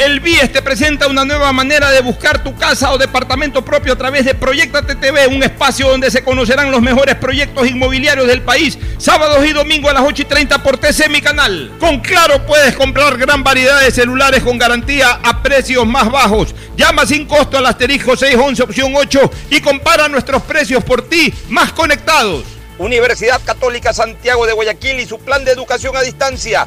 El BIES te presenta una nueva manera de buscar tu casa o departamento propio a través de Proyecta TV, un espacio donde se conocerán los mejores proyectos inmobiliarios del país, sábados y domingos a las 8 y 30 por TC Mi Canal. Con Claro puedes comprar gran variedad de celulares con garantía a precios más bajos. Llama sin costo al asterisco 611 opción 8 y compara nuestros precios por ti más conectados. Universidad Católica Santiago de Guayaquil y su plan de educación a distancia,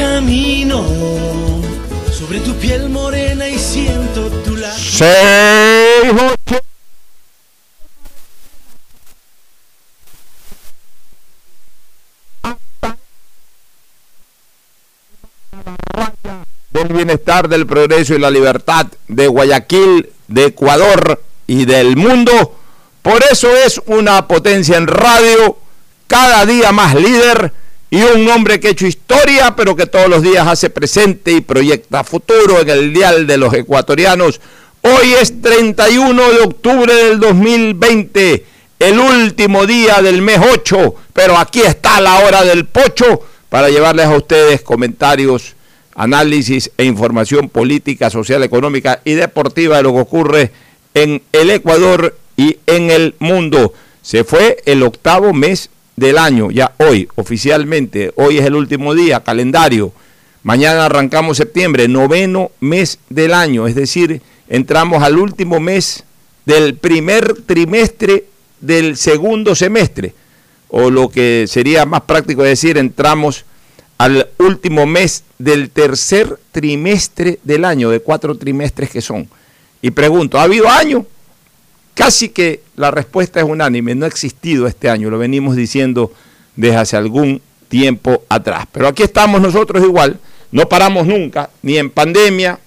Camino sobre tu piel morena y siento tu ocho. del bienestar, del progreso y la libertad de Guayaquil, de Ecuador y del mundo. Por eso es una potencia en radio, cada día más líder y un hombre que ha hecho historia, pero que todos los días hace presente y proyecta futuro en el dial de los ecuatorianos. Hoy es 31 de octubre del 2020, el último día del mes 8, pero aquí está la hora del pocho para llevarles a ustedes comentarios, análisis e información política, social, económica y deportiva de lo que ocurre en el Ecuador y en el mundo. Se fue el octavo mes del año, ya hoy, oficialmente, hoy es el último día, calendario. Mañana arrancamos septiembre, noveno mes del año, es decir, entramos al último mes del primer trimestre del segundo semestre, o lo que sería más práctico decir, entramos al último mes del tercer trimestre del año, de cuatro trimestres que son. Y pregunto, ¿ha habido año? Casi que la respuesta es unánime, no ha existido este año, lo venimos diciendo desde hace algún tiempo atrás. Pero aquí estamos nosotros igual, no paramos nunca, ni en pandemia,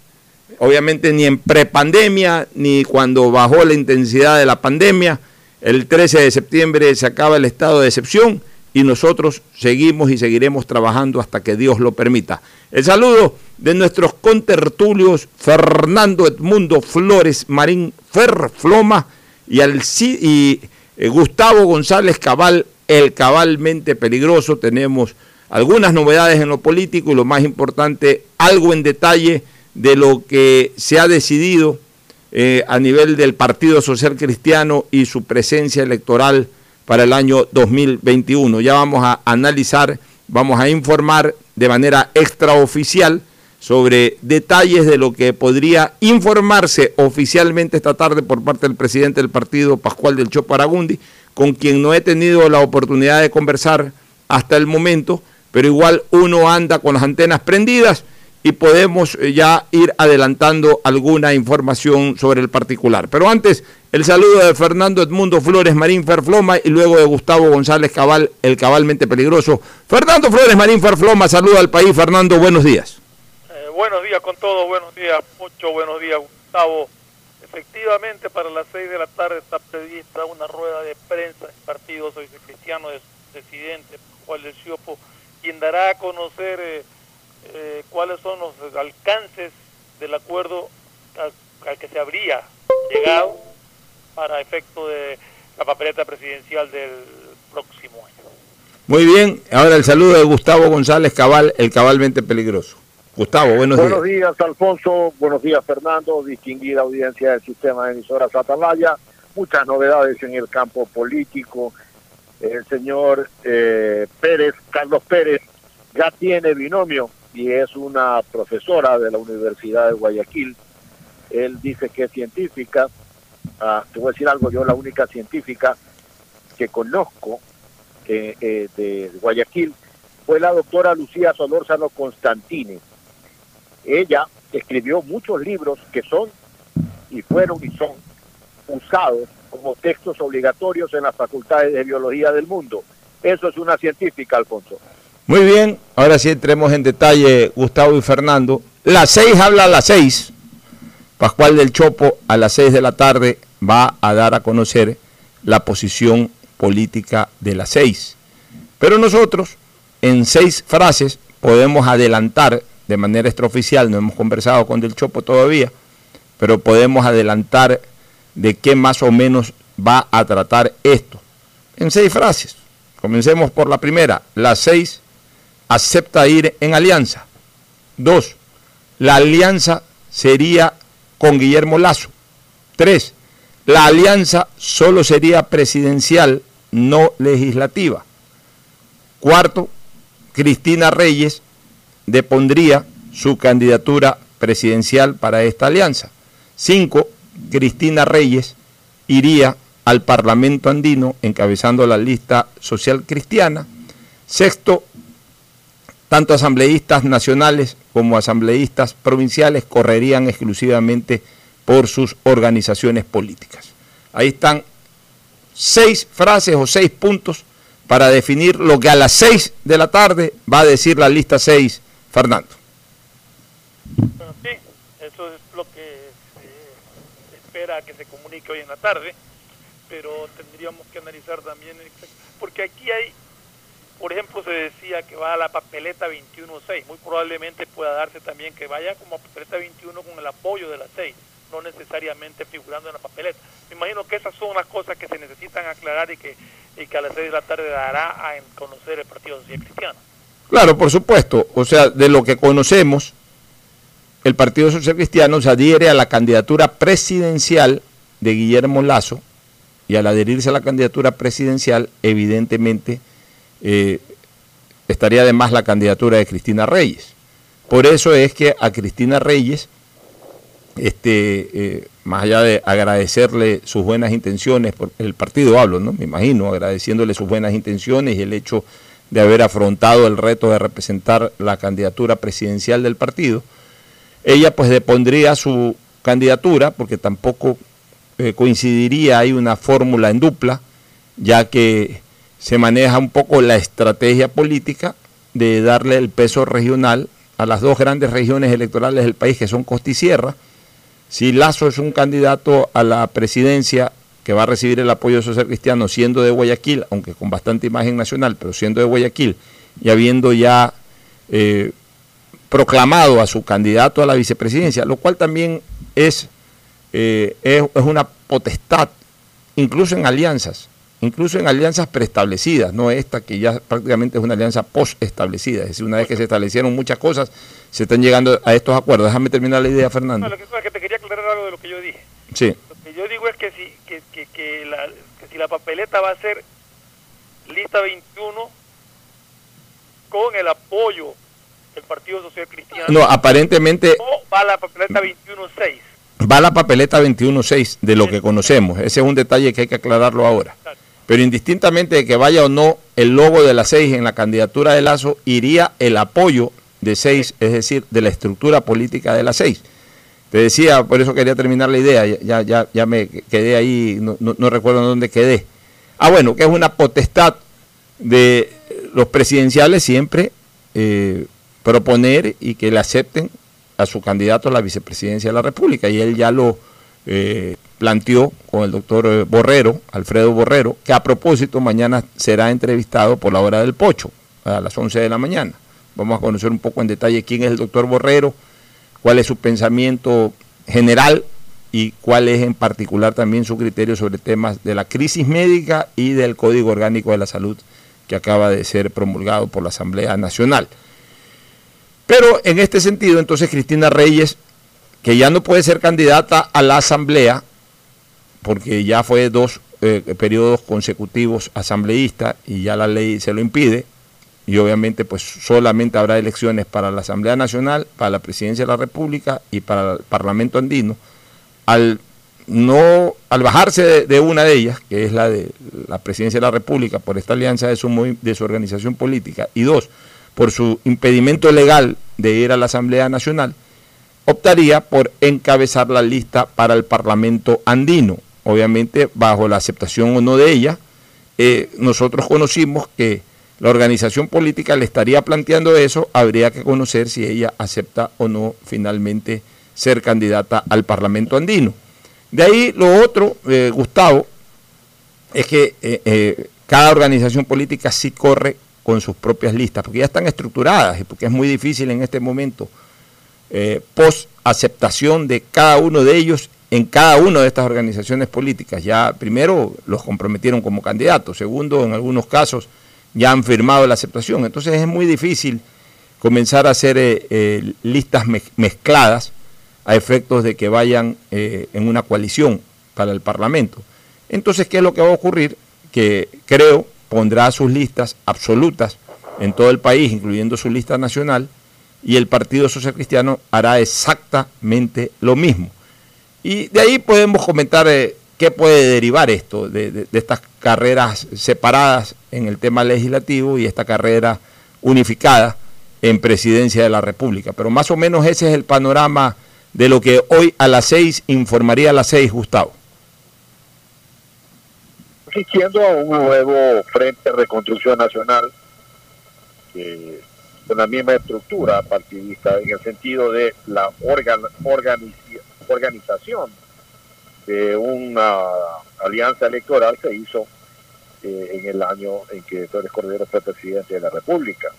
obviamente ni en prepandemia, ni cuando bajó la intensidad de la pandemia. El 13 de septiembre se acaba el estado de excepción y nosotros seguimos y seguiremos trabajando hasta que Dios lo permita. El saludo de nuestros contertulios Fernando Edmundo Flores Marín Ferfloma y, al, y eh, Gustavo González Cabal, el cabalmente peligroso. Tenemos algunas novedades en lo político y lo más importante, algo en detalle de lo que se ha decidido eh, a nivel del Partido Social Cristiano y su presencia electoral para el año 2021. Ya vamos a analizar, vamos a informar de manera extraoficial sobre detalles de lo que podría informarse oficialmente esta tarde por parte del presidente del partido, Pascual del Chopo Aragundi, con quien no he tenido la oportunidad de conversar hasta el momento, pero igual uno anda con las antenas prendidas y podemos eh, ya ir adelantando alguna información sobre el particular. Pero antes, el saludo de Fernando Edmundo Flores Marín Ferfloma y luego de Gustavo González Cabal, el cabalmente peligroso. Fernando Flores Marín Ferfloma, saluda al país. Fernando, buenos días buenos días con todos, buenos días, mucho buenos días, Gustavo. Efectivamente, para las seis de la tarde está prevista una rueda de prensa del Partido Social Cristiano del presidente Juan del Ciopo, quien dará a conocer eh, eh, cuáles son los alcances del acuerdo al, al que se habría llegado para efecto de la papeleta presidencial del próximo año. Muy bien, ahora el saludo de Gustavo González Cabal, el cabalmente peligroso. Gustavo, buenos, Buenos días. días, Alfonso. Buenos días, Fernando. Distinguida audiencia del sistema de emisoras Atalaya. Muchas novedades en el campo político. El señor eh, Pérez, Carlos Pérez, ya tiene binomio y es una profesora de la Universidad de Guayaquil. Él dice que es científica. Ah, te voy a decir algo, yo la única científica que conozco eh, eh, de Guayaquil fue la doctora Lucía Solórzano Constantini. Ella escribió muchos libros que son y fueron y son usados como textos obligatorios en las facultades de biología del mundo. Eso es una científica, Alfonso. Muy bien, ahora sí entremos en detalle, Gustavo y Fernando. Las seis habla a las seis. Pascual del Chopo a las seis de la tarde va a dar a conocer la posición política de las seis. Pero nosotros, en seis frases, podemos adelantar de manera extraoficial, no hemos conversado con Del Chopo todavía, pero podemos adelantar de qué más o menos va a tratar esto. En seis frases. Comencemos por la primera. Las seis acepta ir en alianza. Dos, la alianza sería con Guillermo Lazo. Tres, la alianza solo sería presidencial, no legislativa. Cuarto, Cristina Reyes depondría su candidatura presidencial para esta alianza. Cinco, Cristina Reyes iría al Parlamento andino encabezando la lista social cristiana. Sexto, tanto asambleístas nacionales como asambleístas provinciales correrían exclusivamente por sus organizaciones políticas. Ahí están seis frases o seis puntos para definir lo que a las seis de la tarde va a decir la lista seis, Fernando. Bueno, sí, eso es lo que se espera que se comunique hoy en la tarde, pero tendríamos que analizar también, porque aquí hay, por ejemplo, se decía que va a la papeleta 21-6, muy probablemente pueda darse también que vaya como papeleta 21 con el apoyo de las 6, no necesariamente figurando en la papeleta. Me imagino que esas son las cosas que se necesitan aclarar y que, y que a las 6 de la tarde dará a conocer el Partido Social Cristiano. Claro, por supuesto. O sea, de lo que conocemos, el Partido Social Cristiano se adhiere a la candidatura presidencial de Guillermo Lazo y al adherirse a la candidatura presidencial, evidentemente, eh, estaría además la candidatura de Cristina Reyes. Por eso es que a Cristina Reyes, este, eh, más allá de agradecerle sus buenas intenciones, por el partido hablo, ¿no? Me imagino, agradeciéndole sus buenas intenciones y el hecho de haber afrontado el reto de representar la candidatura presidencial del partido, ella pues depondría su candidatura, porque tampoco eh, coincidiría, hay una fórmula en dupla, ya que se maneja un poco la estrategia política de darle el peso regional a las dos grandes regiones electorales del país, que son Costa y Sierra. Si Lazo es un candidato a la presidencia que va a recibir el apoyo social cristiano siendo de Guayaquil, aunque con bastante imagen nacional, pero siendo de Guayaquil y habiendo ya eh, proclamado a su candidato a la vicepresidencia, lo cual también es, eh, es, es, una potestad, incluso en alianzas, incluso en alianzas preestablecidas, no esta que ya prácticamente es una alianza post-establecida, es decir, una vez que se establecieron muchas cosas, se están llegando a estos acuerdos. Déjame terminar la idea, Fernando. No, lo que pasa es que te quería aclarar algo de lo que yo dije. Sí. Que yo digo es que si, que, que, que, la, que si la papeleta va a ser lista 21 con el apoyo del Partido Social Cristiano. No, aparentemente. O va la papeleta 21-6. Va la papeleta 21-6 de lo que conocemos. Ese es un detalle que hay que aclararlo ahora. Pero indistintamente de que vaya o no el logo de la 6 en la candidatura de Lazo, iría el apoyo de 6, es decir, de la estructura política de la 6. Te decía, por eso quería terminar la idea, ya, ya, ya me quedé ahí, no, no, recuerdo dónde quedé. Ah, bueno, que es una potestad de los presidenciales siempre eh, proponer y que le acepten a su candidato a la vicepresidencia de la República y él ya lo eh, planteó con el doctor eh, Borrero, Alfredo Borrero, que a propósito mañana será entrevistado por la hora del pocho, a las 11 de la mañana. Vamos a conocer un poco en detalle quién es el doctor Borrero, cuál es su pensamiento general y cuál es en particular también su criterio sobre temas de la crisis médica y del Código Orgánico de la Salud que acaba de ser promulgado por la Asamblea Nacional. Pero en este sentido, entonces Cristina Reyes, que ya no puede ser candidata a la Asamblea, porque ya fue dos eh, periodos consecutivos asambleísta y ya la ley se lo impide, y obviamente pues solamente habrá elecciones para la Asamblea Nacional, para la Presidencia de la República y para el Parlamento Andino, al no al bajarse de, una de ellas, que es la de la Presidencia de la República por esta alianza de su, de su organización política, y dos, por su impedimento legal de ir a la Asamblea Nacional, optaría por encabezar la lista para el Parlamento andino, obviamente bajo la aceptación o no de ella. Eh, nosotros conocimos que la organización política le estaría planteando eso, habría que conocer si ella acepta o no finalmente ser candidata al Parlamento andino. De ahí lo otro, eh, Gustavo, es que eh, cada organización política sí corre con sus propias listas, porque ya están estructuradas y porque es muy difícil en este momento, eh, post aceptación de cada uno de ellos en cada una de estas organizaciones políticas. Ya primero los comprometieron como candidatos, segundo, en algunos casos ya han firmado la aceptación. Entonces es muy difícil comenzar a hacer eh, eh, listas mezcladas a efectos de que vayan en una coalición para el Parlamento. Entonces, ¿qué es lo que va a ocurrir? Que creo pondrá sus listas absolutas en todo el país, incluyendo su lista nacional, y el Partido Social Cristiano hará exactamente lo mismo. Y de ahí podemos comentar eh, qué puede derivar esto, de, estas carreras separadas en el tema legislativo y esta carrera unificada en presidencia de la República. Pero más o menos ese es el panorama de lo que hoy a las seis informaría a las seis, Gustavo asistiendo a un nuevo Frente de Reconstrucción Nacional con la misma estructura partidista en el sentido de la organización de una alianza electoral se hizo eh, en el año en que Torres Cordero fue presidente de la República.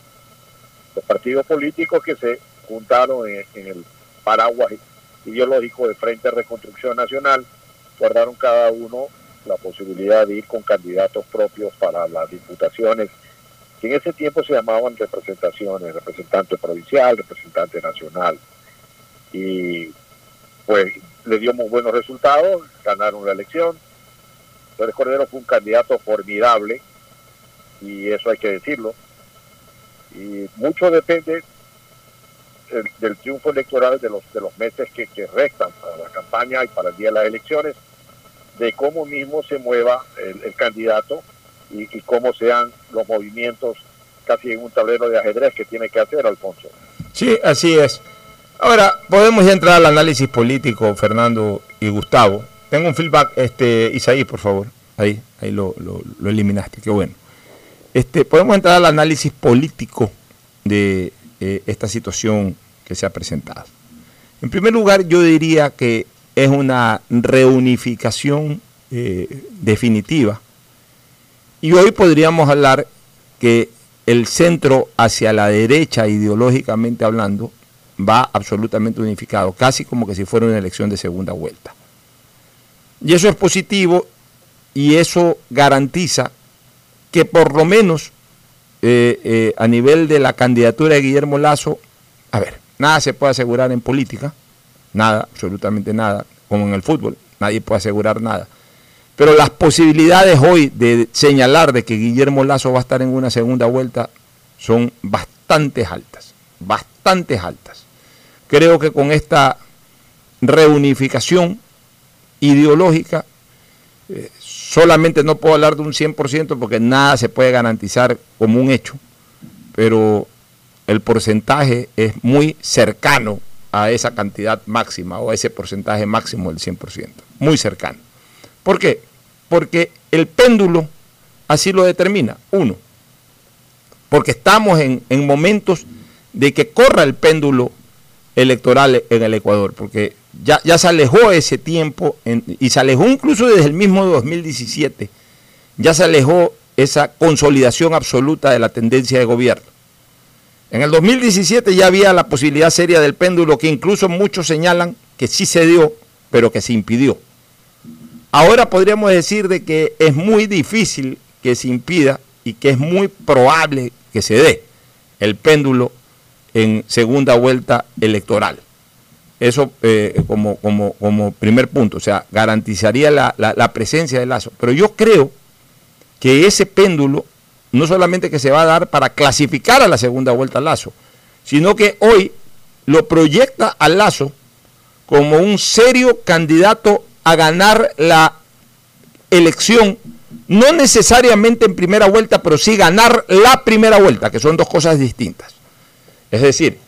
Los partidos políticos que se juntaron en, en el paraguas ideológico de Frente de Reconstrucción Nacional guardaron cada uno la posibilidad de ir con candidatos propios para las diputaciones, que en ese tiempo se llamaban representaciones, representante provincial, representante nacional. Y pues le dio muy buenos resultados, ganaron la elección. Pérez Cordero fue un candidato formidable, y eso hay que decirlo. Y mucho depende del, triunfo electoral de los, de los meses que, que restan para la campaña y para el día de las elecciones de cómo mismo se mueva el, candidato y, cómo sean los movimientos casi en un tablero de ajedrez que tiene que hacer Alfonso. Sí, así es. Ahora, podemos ya entrar al análisis político, Fernando y Gustavo. Tengo un feedback, este, Isaí, por favor. Ahí, ahí lo, eliminaste, qué bueno. Este, podemos entrar al análisis político de eh, esta situación que se ha presentado. En primer lugar, yo diría que es una reunificación eh, definitiva. Y hoy podríamos hablar que el centro hacia la derecha, ideológicamente hablando, va absolutamente unificado, casi como que si fuera una elección de segunda vuelta. Y eso es positivo y eso garantiza que por lo menos eh, eh, a nivel de la candidatura de Guillermo Lazo, a ver, nada se puede asegurar en política, nada, absolutamente nada, como en el fútbol, nadie puede asegurar nada. Pero las posibilidades hoy de señalar de que Guillermo Lazo va a estar en una segunda vuelta son bastante altas, bastante altas. Creo que con esta reunificación ideológica, eh, solamente no puedo hablar de un 100% porque nada se puede garantizar como un hecho, pero el porcentaje es muy cercano a esa cantidad máxima o a ese porcentaje máximo del 100%, muy cercano. ¿Por qué? Porque el péndulo así lo determina, uno, porque estamos en, momentos de que corra el péndulo electoral en el Ecuador, porque ya, ya se alejó ese tiempo y se alejó incluso desde el mismo 2017, ya se alejó esa consolidación absoluta de la tendencia de gobierno. En el 2017 ya había la posibilidad seria del péndulo que incluso muchos señalan que sí se dio, pero que se impidió. Ahora podríamos decir de que es muy difícil que se impida y que es muy probable que se dé el péndulo en segunda vuelta electoral. Eso eh, como, como, como, primer punto, o sea, garantizaría la, la, presencia de Lazo. Pero yo creo que ese péndulo no solamente que se va a dar para clasificar a la segunda vuelta Lazo, sino que hoy lo proyecta a Lazo como un serio candidato a ganar la elección, no necesariamente en primera vuelta, pero sí ganar la primera vuelta, que son dos cosas distintas. Es decir,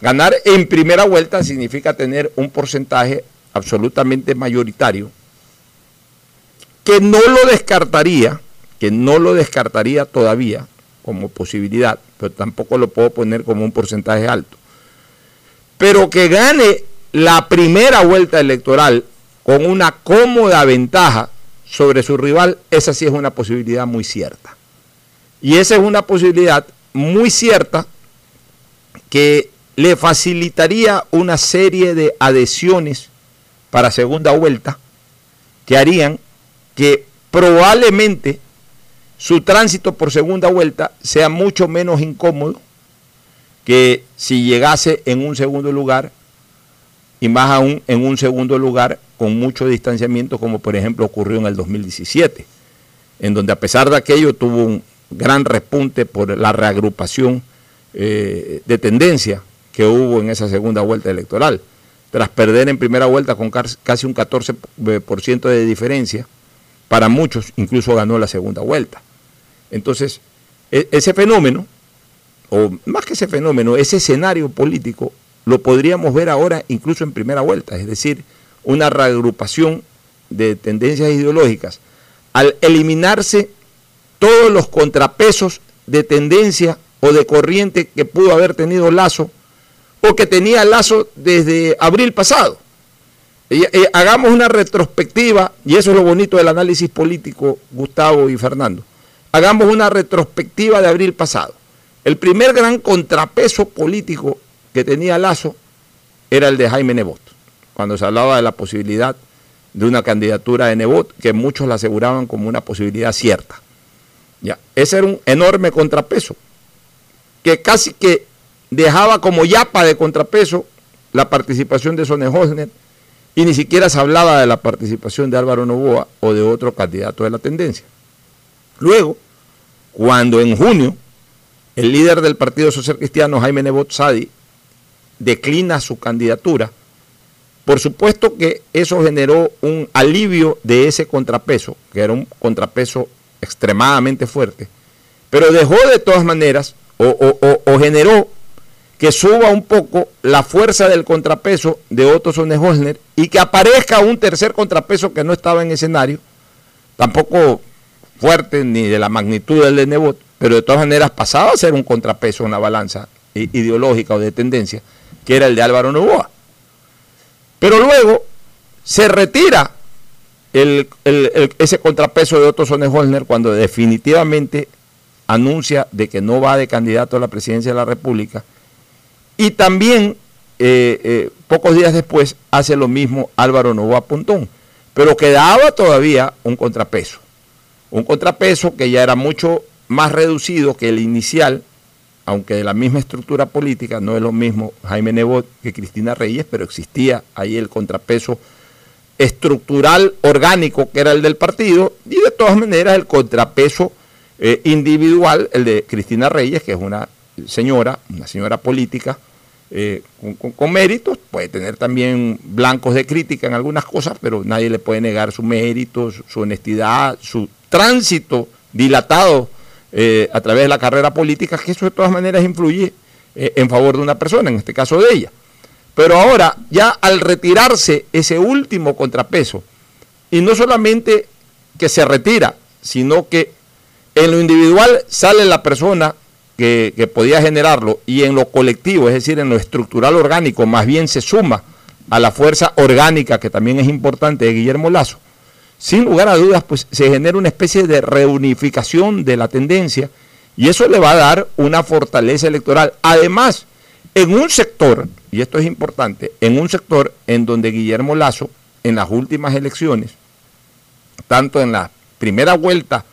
ganar en primera vuelta significa tener un porcentaje absolutamente mayoritario que no lo descartaría, que no lo descartaría todavía como posibilidad, pero tampoco lo puedo poner como un porcentaje alto. Pero que gane la primera vuelta electoral con una cómoda ventaja sobre su rival, esa sí es una posibilidad muy cierta. Y esa es una posibilidad muy cierta que le facilitaría una serie de adhesiones para segunda vuelta que harían que probablemente su tránsito por segunda vuelta sea mucho menos incómodo que si llegase en un segundo lugar y más aún en un segundo lugar con mucho distanciamiento como por ejemplo ocurrió en el 2017, en donde a pesar de aquello tuvo un gran repunte por la reagrupación eh, de tendencia que hubo en esa segunda vuelta electoral. Tras perder en primera vuelta con casi un 14% de diferencia, para muchos incluso ganó la segunda vuelta. Entonces, e, ese fenómeno, o más que ese fenómeno, ese escenario político, lo podríamos ver ahora incluso en primera vuelta, es decir, una reagrupación de tendencias ideológicas, al eliminarse todos los contrapesos de tendencia o de corriente que pudo haber tenido Lazo o que tenía Lazo desde abril pasado. hagamos una retrospectiva, y eso es lo bonito del análisis político, Gustavo y Fernando. Hagamos una retrospectiva de abril pasado. El primer gran contrapeso político que tenía Lazo era el de Jaime Nebot, cuando se hablaba de la posibilidad de una candidatura de Nebot, que muchos la aseguraban como una posibilidad cierta. Ya, ese era un enorme contrapeso que casi que dejaba como yapa de contrapeso la participación de Sone Hosner y ni siquiera se hablaba de la participación de Álvaro Novoa o de otro candidato de la tendencia. Luego, cuando en junio el líder del Partido Social Cristiano, Jaime Nebot Sadi, declina su candidatura, por supuesto que eso generó un alivio de ese contrapeso, que era un contrapeso extremadamente fuerte, pero dejó de todas maneras o, generó que suba un poco la fuerza del contrapeso de Otto Sonne y que aparezca un tercer contrapeso que no estaba en escenario, tampoco fuerte ni de la magnitud del de Nebot, pero de todas maneras pasaba a ser un contrapeso, una balanza ideológica o de tendencia, que era el de Álvaro Novoa. Pero luego se retira ese contrapeso de Otto Sonne cuando definitivamente anuncia de que no va de candidato a la presidencia de la República. Y también, eh, eh, pocos días después, hace lo mismo Álvaro Novoa Pontón. Pero quedaba todavía un contrapeso. Un contrapeso que ya era mucho más reducido que el inicial, aunque de la misma estructura política, no es lo mismo Jaime Nebot que Cristina Reyes, pero existía ahí el contrapeso estructural orgánico que era el del partido y de todas maneras el contrapeso eh, individual, el de Cristina Reyes, que es una señora, una señora política eh, con, méritos, puede tener también blancos de crítica en algunas cosas, pero nadie le puede negar su mérito, su, honestidad, su tránsito dilatado eh, a través de la carrera política, que eso de todas maneras influye en favor de una persona, en este caso de ella. Pero ahora, ya al retirarse ese último contrapeso, y no solamente que se retira, sino que en lo individual sale la persona que, podía generarlo y en lo colectivo, es decir, en lo estructural orgánico, más bien se suma a la fuerza orgánica, que también es importante, de Guillermo Lazo, sin lugar a dudas, pues se genera una especie de reunificación de la tendencia y eso le va a dar una fortaleza electoral. Además, en un sector, y esto es importante, en un sector en donde Guillermo Lazo, en las últimas elecciones, tanto en la primera vuelta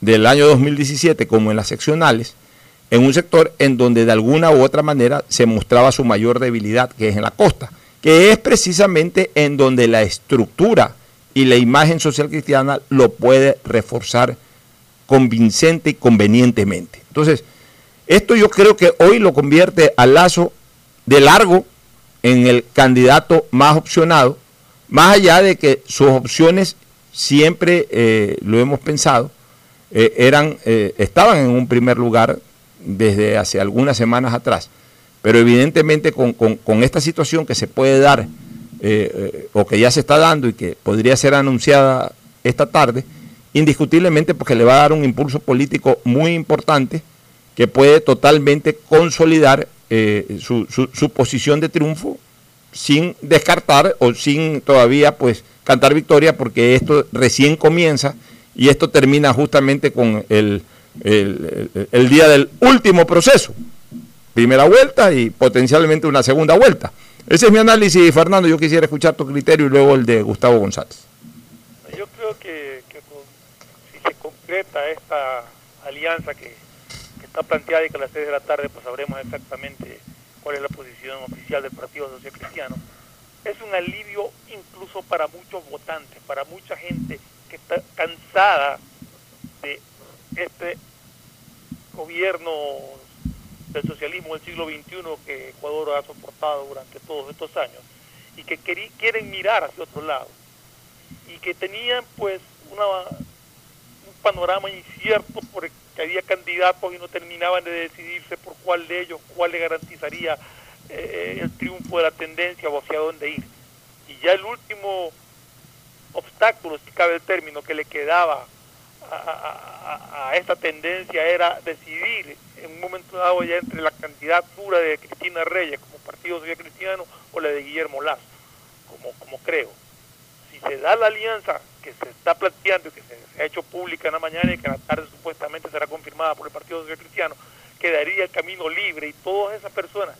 del año 2017 como en las seccionales, en un sector en donde de alguna u otra manera se mostraba su mayor debilidad, que es en la costa, que es precisamente en donde la estructura y la imagen social cristiana lo puede reforzar convincente y convenientemente. Entonces, esto yo creo que hoy lo convierte a Lazo de largo en el candidato más opcionado, más allá de que sus opciones siempre, eh, lo hemos pensado, eh, eran, eh, estaban en un primer lugar desde hace algunas semanas atrás. Pero evidentemente con, con esta situación que se puede dar o que ya se está dando y que podría ser anunciada esta tarde, indiscutiblemente porque le va a dar un impulso político muy importante que puede totalmente consolidar su, su, su posición de triunfo sin descartar o sin todavía pues cantar victoria porque esto recién comienza y esto termina justamente con el, el, día del último proceso. Primera vuelta y potencialmente una segunda vuelta. Ese es mi análisis, Fernando. Yo quisiera escuchar tu criterio y luego el de Gustavo González. Yo creo que, si se concreta esta alianza que, está planteada y que a las 6 de la tarde pues sabremos exactamente cuál es la posición oficial del Partido Social Cristiano, es un alivio incluso para muchos votantes, para mucha gente que está cansada de este gobierno del socialismo del siglo XXI que Ecuador ha soportado durante todos estos años y que quieren mirar hacia otro lado y que tenían pues una, un panorama incierto porque había candidatos y no terminaban de decidirse por cuál de ellos, cuál le garantizaría eh, el triunfo de la tendencia o hacia dónde ir. Y ya el último obstáculo, si cabe el término, que le quedaba a, esta tendencia era decidir en un momento dado ya entre la candidatura de Cristina Reyes como Partido Social Cristiano o la de Guillermo Lazo, como, como creo. Si se da la alianza que se está planteando y que se, se, ha hecho pública en la mañana y que en la tarde supuestamente será confirmada por el Partido Social Cristiano, quedaría el camino libre y todas esas personas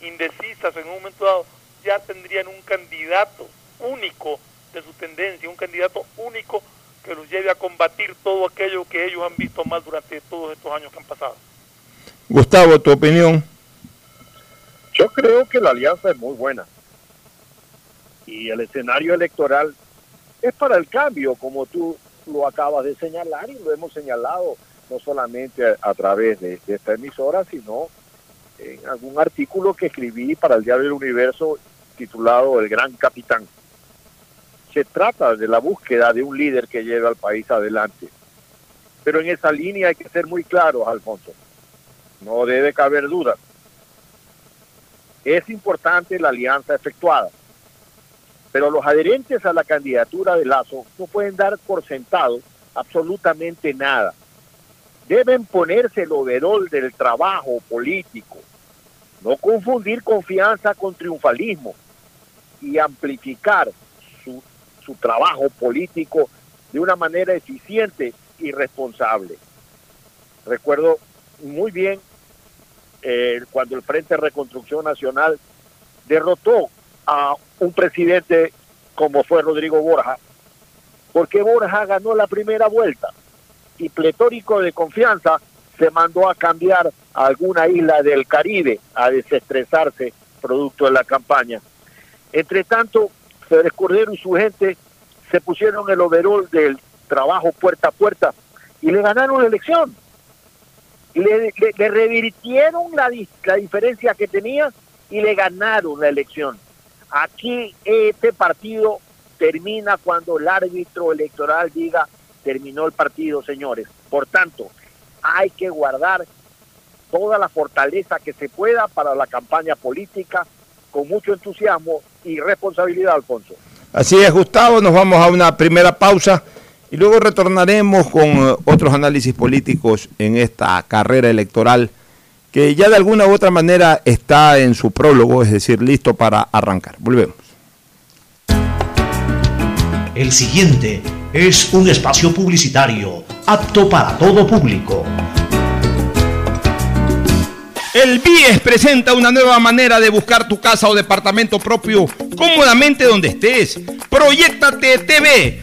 indecisas en un momento dado ya tendrían un candidato único de su tendencia, un candidato único que los lleve a combatir todo aquello que ellos han visto mal durante todos estos años que han pasado. Gustavo, tu opinión. Yo creo que la alianza es muy buena. Y el escenario electoral es para el cambio, como tú lo acabas de señalar y lo hemos señalado no solamente a, a través de, de, esta emisora, sino en algún artículo que escribí para el Diario del Universo titulado El Gran Capitán se trata de la búsqueda de un líder que lleve al país adelante. Pero en esa línea hay que ser muy claros, Alfonso. No debe caber duda. Es importante la alianza efectuada, pero los adherentes a la candidatura de Lazo no pueden dar por sentado absolutamente nada. Deben ponerse el overol del trabajo político, no confundir confianza con triunfalismo y amplificar su trabajo político de una manera eficiente y responsable. Recuerdo muy bien eh, cuando el Frente de Reconstrucción Nacional derrotó a un presidente como fue Rodrigo Borja, porque Borja ganó la primera vuelta y pletórico de confianza se mandó a cambiar alguna isla del Caribe a desestresarse producto de la campaña. Entre tanto, Félix Cordero y su gente se pusieron el overol del trabajo puerta a puerta y le ganaron la elección. Le revirtieron la, la diferencia que tenía y le ganaron la elección. Aquí este partido termina cuando el árbitro electoral diga terminó el partido, señores. Por tanto, hay que guardar toda la fortaleza que se pueda para la campaña política con mucho entusiasmo y responsabilidad, Alfonso. Así es, Gustavo, nos vamos a una primera pausa Y luego retornaremos con eh, otros análisis políticos en esta carrera electoral que ya de alguna u otra manera está en su prólogo, es decir, listo para arrancar. Volvemos. El siguiente es un espacio publicitario apto para todo público. El BIES presenta una nueva manera de buscar tu casa o departamento propio cómodamente donde estés. Proyectate TV,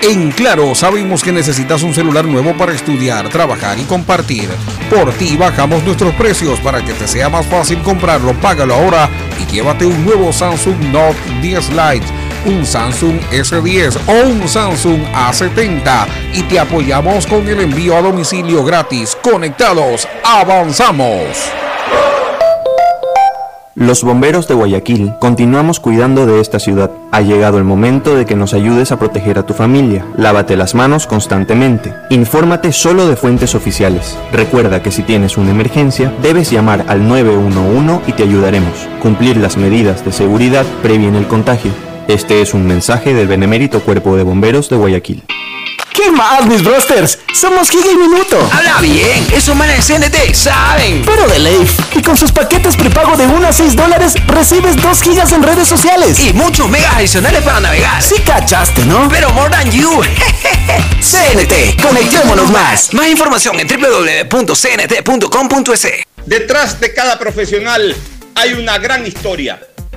En Claro, sabemos que necesitas un celular nuevo para estudiar, trabajar y compartir. Por ti bajamos nuestros precios para que te sea más fácil comprarlo. Págalo ahora y llévate un nuevo Samsung Note 10 Lite, un Samsung S10 o un Samsung A70 y te apoyamos con el envío a domicilio gratis. Conectados, avanzamos. Los bomberos de Guayaquil continuamos cuidando de esta ciudad. Ha llegado el momento de que nos ayudes a proteger a tu familia. Lávate las manos constantemente. Infórmate solo de fuentes oficiales. Recuerda que si tienes una emergencia, debes llamar al 911 y te ayudaremos. Cumplir las medidas de seguridad previene el contagio. Este es un mensaje del Benemérito Cuerpo de Bomberos de Guayaquil. ¿Qué más, mis brosters? Somos Giga y Minuto. Habla bien, esos manes de CNT saben. Pero de Leif. Y con sus paquetes prepago de 1 a 6 dólares, recibes 2 gigas en redes sociales. Y muchos megas adicionales para navegar. Sí cachaste, ¿no? Pero more than you. CNT, conectémonos más. Más información en www.cnt.com.es. Detrás de cada profesional hay una gran historia.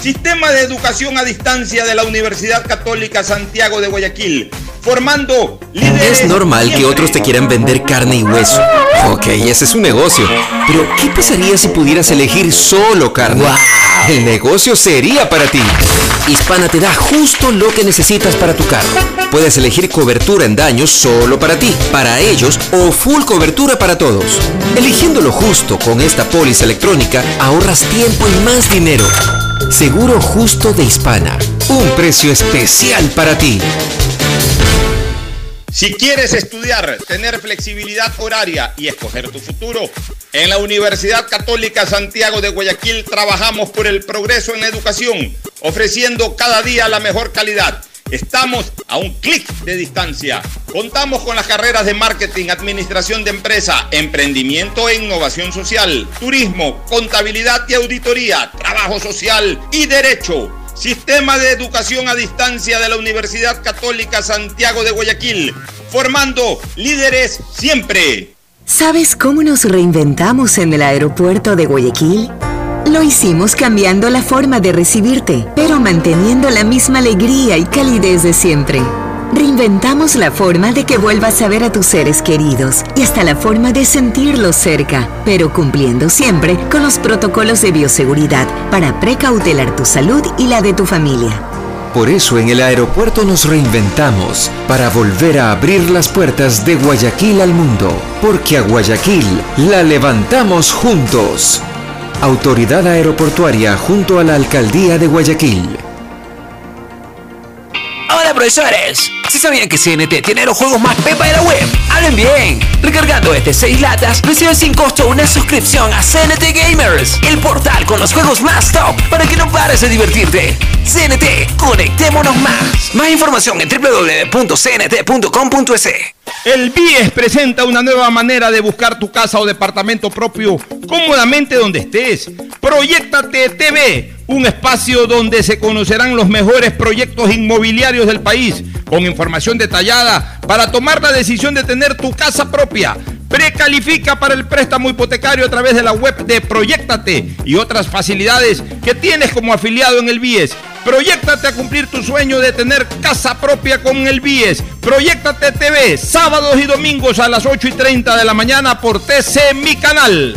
Sistema de educación a distancia de la Universidad Católica Santiago de Guayaquil, formando líderes. Es normal que otros te quieran vender carne y hueso. Ok, ese es un negocio. Pero, ¿qué pasaría si pudieras elegir solo carne? El negocio sería para ti. Hispana te da justo lo que necesitas para tu carro. Puedes elegir cobertura en daños solo para ti, para ellos o full cobertura para todos. Eligiendo lo justo con esta póliza electrónica, ahorras tiempo y más dinero. Seguro justo de Hispana. Un precio especial para ti. Si quieres estudiar, tener flexibilidad horaria y escoger tu futuro, en la Universidad Católica Santiago de Guayaquil trabajamos por el progreso en la educación, ofreciendo cada día la mejor calidad. Estamos a un clic de distancia. Contamos con las carreras de marketing, administración de empresa, emprendimiento e innovación social, turismo, contabilidad y auditoría, trabajo social y derecho. Sistema de Educación a Distancia de la Universidad Católica Santiago de Guayaquil, formando líderes siempre. ¿Sabes cómo nos reinventamos en el aeropuerto de Guayaquil? Lo hicimos cambiando la forma de recibirte, pero manteniendo la misma alegría y calidez de siempre. Reinventamos la forma de que vuelvas a ver a tus seres queridos y hasta la forma de sentirlos cerca, pero cumpliendo siempre con los protocolos de bioseguridad para precautelar tu salud y la de tu familia. Por eso en el aeropuerto nos reinventamos para volver a abrir las puertas de Guayaquil al mundo, porque a Guayaquil la levantamos juntos. Autoridad Aeroportuaria junto a la Alcaldía de Guayaquil. Hola profesores, si sabían que CNT tiene los juegos más pepa de la web, hablen bien. Recargando este 6 latas, recibes sin costo una suscripción a CNT Gamers, el portal con los juegos más top para que no pares de divertirte. CNT, conectémonos más. Más información en www.cnt.com.es. El BIES presenta una nueva manera de buscar tu casa o departamento propio cómodamente donde estés. Proyectate TV, un espacio donde se conocerán los mejores proyectos inmobiliarios del país, con información detallada para tomar la decisión de tener tu casa propia. Precalifica para el préstamo hipotecario a través de la web de Proyectate y otras facilidades que tienes como afiliado en el BIES. Proyectate a cumplir tu sueño de tener casa propia con el BIES. Proyectate TV, sábados y domingos a las 8 y 30 de la mañana por TC Mi Canal.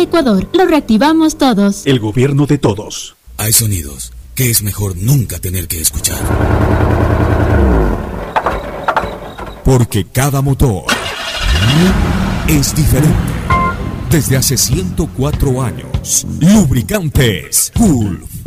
Ecuador, lo reactivamos todos. El gobierno de todos. Hay sonidos que es mejor nunca tener que escuchar. Porque cada motor es diferente. Desde hace 104 años, Lubricantes Gulf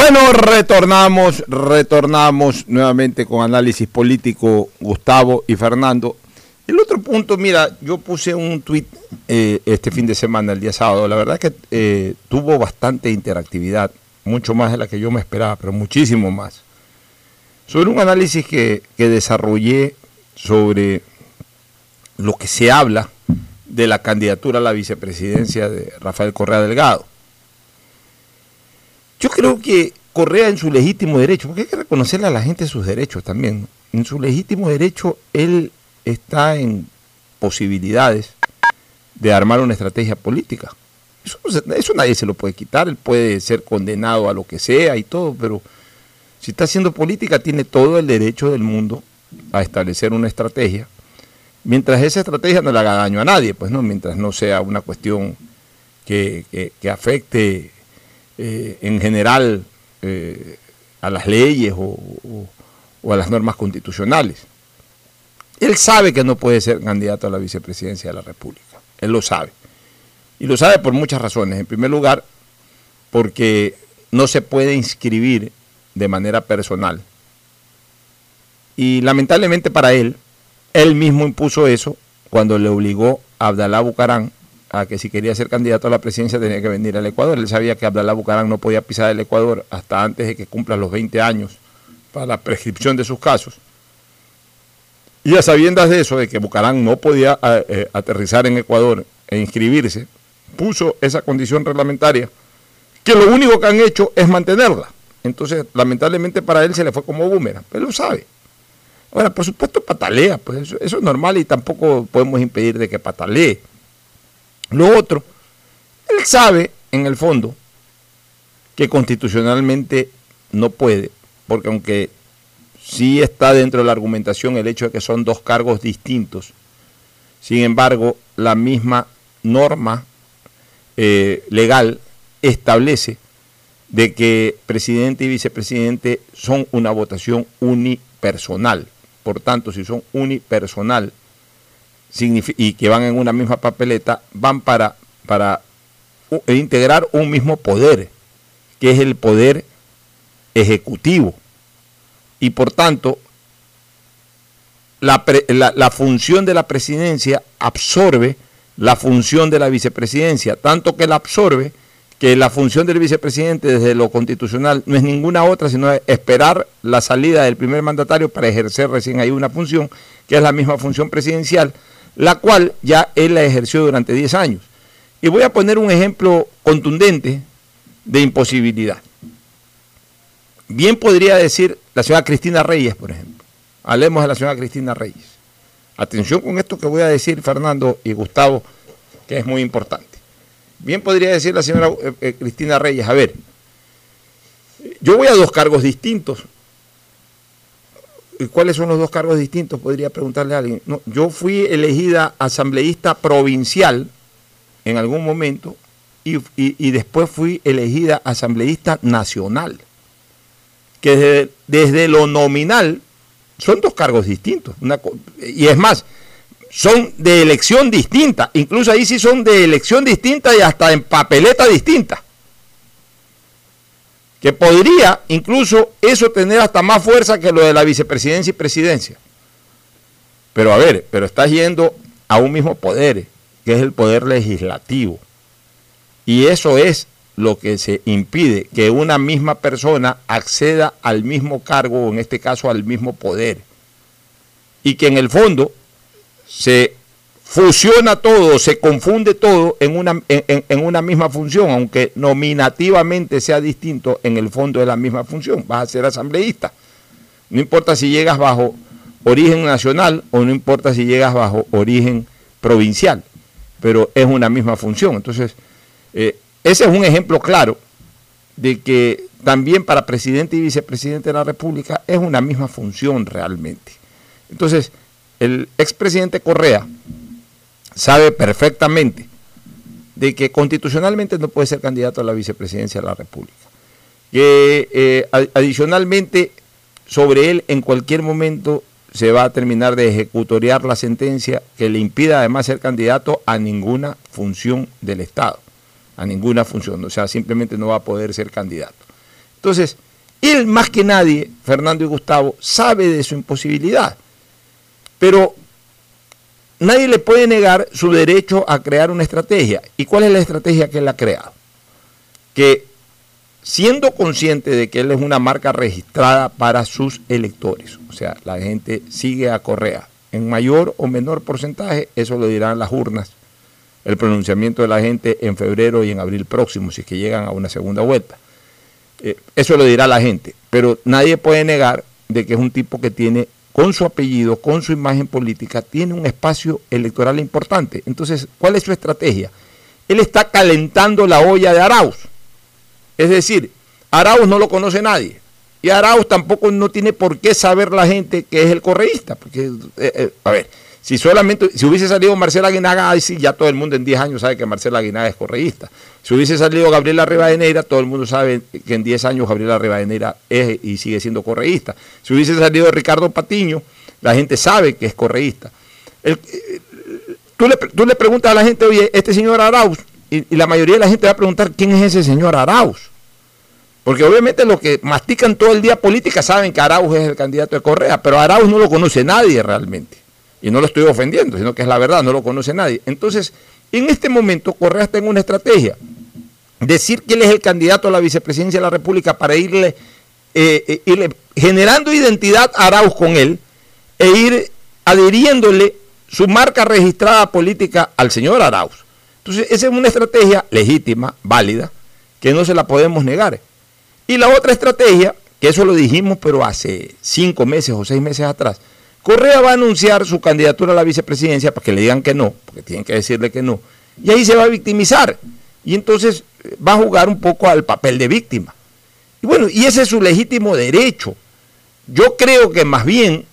Bueno, retornamos, retornamos nuevamente con análisis político Gustavo y Fernando. El otro punto, mira, yo puse un tuit eh, este fin de semana, el día sábado, la verdad que eh, tuvo bastante interactividad, mucho más de la que yo me esperaba, pero muchísimo más. Sobre un análisis que, que desarrollé sobre lo que se habla de la candidatura a la vicepresidencia de Rafael Correa Delgado. Yo creo que Correa en su legítimo derecho, porque hay que reconocerle a la gente sus derechos también, en su legítimo derecho él está en posibilidades de armar una estrategia política. Eso, eso, nadie se lo puede quitar, él puede ser condenado a lo que sea y todo, pero si está haciendo política tiene todo el derecho del mundo a establecer una estrategia, mientras esa estrategia no le haga daño a nadie, pues no, mientras no sea una cuestión que, que, que afecte eh, en general eh, a las leyes o, o, a las normas constitucionales. Él sabe que no puede ser candidato a la vicepresidencia de la República. Él lo sabe. Y lo sabe por muchas razones. En primer lugar, porque no se puede inscribir de manera personal. Y lamentablemente para él, él mismo impuso eso cuando le obligó a Abdalá Bucarán a que si quería ser candidato a la presidencia tenía que venir al Ecuador. Él sabía que Abdalá Bucarán no podía pisar el Ecuador hasta antes de que cumpla los 20 años para la prescripción de sus casos. Y a sabiendas de eso, de que Bucarán no podía eh, aterrizar en Ecuador e inscribirse, puso esa condición reglamentaria, que lo único que han hecho es mantenerla. Entonces, lamentablemente para él se le fue como boomerang, él lo sabe. Ahora, por supuesto, patalea, pues eso, eso es normal y tampoco podemos impedir de que patalee. Lo otro, él sabe, en el fondo, que constitucionalmente no puede, porque aunque sí está dentro de la argumentación el hecho de que son dos cargos distintos, sin embargo, la misma norma eh, legal establece de que presidente y vicepresidente son una votación unipersonal. Por tanto, si son unipersonal, y que van en una misma papeleta, van para, para integrar un mismo poder, que es el poder ejecutivo. Y por tanto, la, la, la, función de la presidencia absorbe la función de la vicepresidencia, tanto que la absorbe que la función del vicepresidente desde lo constitucional no es ninguna otra, sino esperar la salida del primer mandatario para ejercer recién ahí una función, que es la misma función presidencial, la cual ya él la ejerció durante 10 años. Y voy a poner un ejemplo contundente de imposibilidad. bien podría decir la señora Cristina Reyes, por ejemplo. Hablemos de la señora Cristina Reyes. Atención con esto que voy a decir, Fernando y Gustavo, que es muy importante. Bien podría decir la señora eh, eh, Cristina Reyes, a ver, yo voy a dos cargos distintos. ¿Y cuáles son los dos cargos distintos? Podría preguntarle a alguien. No, yo fui elegida asambleísta provincial en algún momento y, y- después fui elegida asambleísta nacional. Que desde, lo nominal son dos cargos distintos. Y es más, son de elección distinta. Incluso ahí sí son de elección distinta y hasta en papeleta distinta. Que podría incluso eso tener hasta más fuerza que lo de la vicepresidencia y presidencia. Pero a ver, pero estás yendo a un mismo poder, que es el poder legislativo. Y eso es lo que se impide, que una misma persona acceda al mismo cargo, o en este caso al mismo poder. Y que en el fondo se fusiona todo, se confunde todo en una, en, una misma función, aunque nominativamente sea distinto, en el fondo es la misma función. Vas a ser asambleísta. No importa si llegas bajo origen nacional o no importa si llegas bajo origen provincial, pero es una misma función. Entonces, eh, ese es un ejemplo claro de que también para presidente y vicepresidente de la República es una misma función realmente. Entonces, el expresidente Correa sabe perfectamente de que constitucionalmente no puede ser candidato a la vicepresidencia de la República. Que eh, adicionalmente sobre él en cualquier momento se va a terminar de ejecutoriar la sentencia que le impida además ser candidato a ninguna función del Estado, a ninguna función, o sea, simplemente no va a poder ser candidato. Entonces, él más que nadie, Fernando y Gustavo, sabe de su imposibilidad, pero nadie le puede negar su derecho a crear una estrategia. ¿Y cuál es la estrategia que él ha creado? Que siendo consciente de que él es una marca registrada para sus electores, o sea, la gente sigue a Correa, en mayor o menor porcentaje, eso lo dirán las urnas, el pronunciamiento de la gente en febrero y en abril próximo, si es que llegan a una segunda vuelta. Eh, eso lo dirá la gente, pero nadie puede negar de que es un tipo que tiene, con su apellido, con su imagen política, tiene un espacio electoral importante. Entonces, ¿cuál es su estrategia? Él está calentando la olla de Arauz. Es decir, Arauz no lo conoce nadie. Y Arauz tampoco no tiene por qué saber la gente que es el correísta. Porque, eh, eh, a ver, si solamente, si hubiese salido Marcela Aguinaga, ahí sí, ya todo el mundo en 10 años sabe que Marcela Aguinaga es correísta. Si hubiese salido Gabriela Rivadeneira, todo el mundo sabe que en 10 años Gabriela Rivadeneira es y sigue siendo correísta. Si hubiese salido Ricardo Patiño, la gente sabe que es correísta. Eh, tú, le, tú le preguntas a la gente, oye, este señor Arauz, y, y la mayoría de la gente va a preguntar, ¿quién es ese señor Arauz? Porque obviamente los que mastican todo el día política saben que Arauz es el candidato de Correa, pero Arauz no lo conoce nadie realmente. Y no lo estoy ofendiendo, sino que es la verdad, no lo conoce nadie. Entonces, en este momento Correa está en una estrategia. Decir que él es el candidato a la vicepresidencia de la República para irle, eh, eh, irle generando identidad a Arauz con él e ir adhiriéndole su marca registrada política al señor Arauz. Entonces, esa es una estrategia legítima, válida, que no se la podemos negar. Y la otra estrategia, que eso lo dijimos, pero hace cinco meses o seis meses atrás, Correa va a anunciar su candidatura a la vicepresidencia para que le digan que no, porque tienen que decirle que no, y ahí se va a victimizar. Y entonces eh, va a jugar un poco al papel de víctima. Y bueno, y ese es su legítimo derecho. Yo creo que más bien,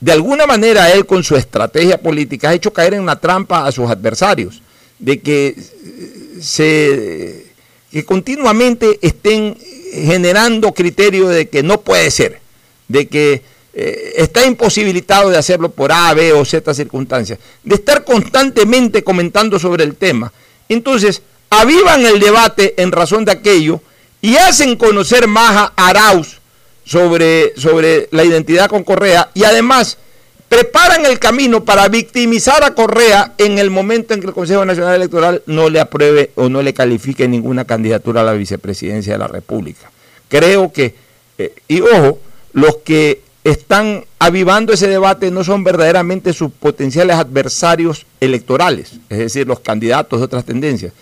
de alguna manera, él con su estrategia política ha hecho caer en una trampa a sus adversarios, de que eh, se que continuamente estén generando criterio de que no puede ser, de que eh, está imposibilitado de hacerlo por A, B o Z circunstancias, de estar constantemente comentando sobre el tema. Entonces, avivan el debate en razón de aquello y hacen conocer más a Arauz sobre, sobre la identidad con Correa y además preparan el camino para victimizar a Correa en el momento en que el Consejo Nacional Electoral no le apruebe o no le califique ninguna candidatura a la vicepresidencia de la República. Creo que, eh, y ojo, los que están avivando ese debate no son verdaderamente sus potenciales adversarios electorales, es decir, los candidatos de otras tendencias.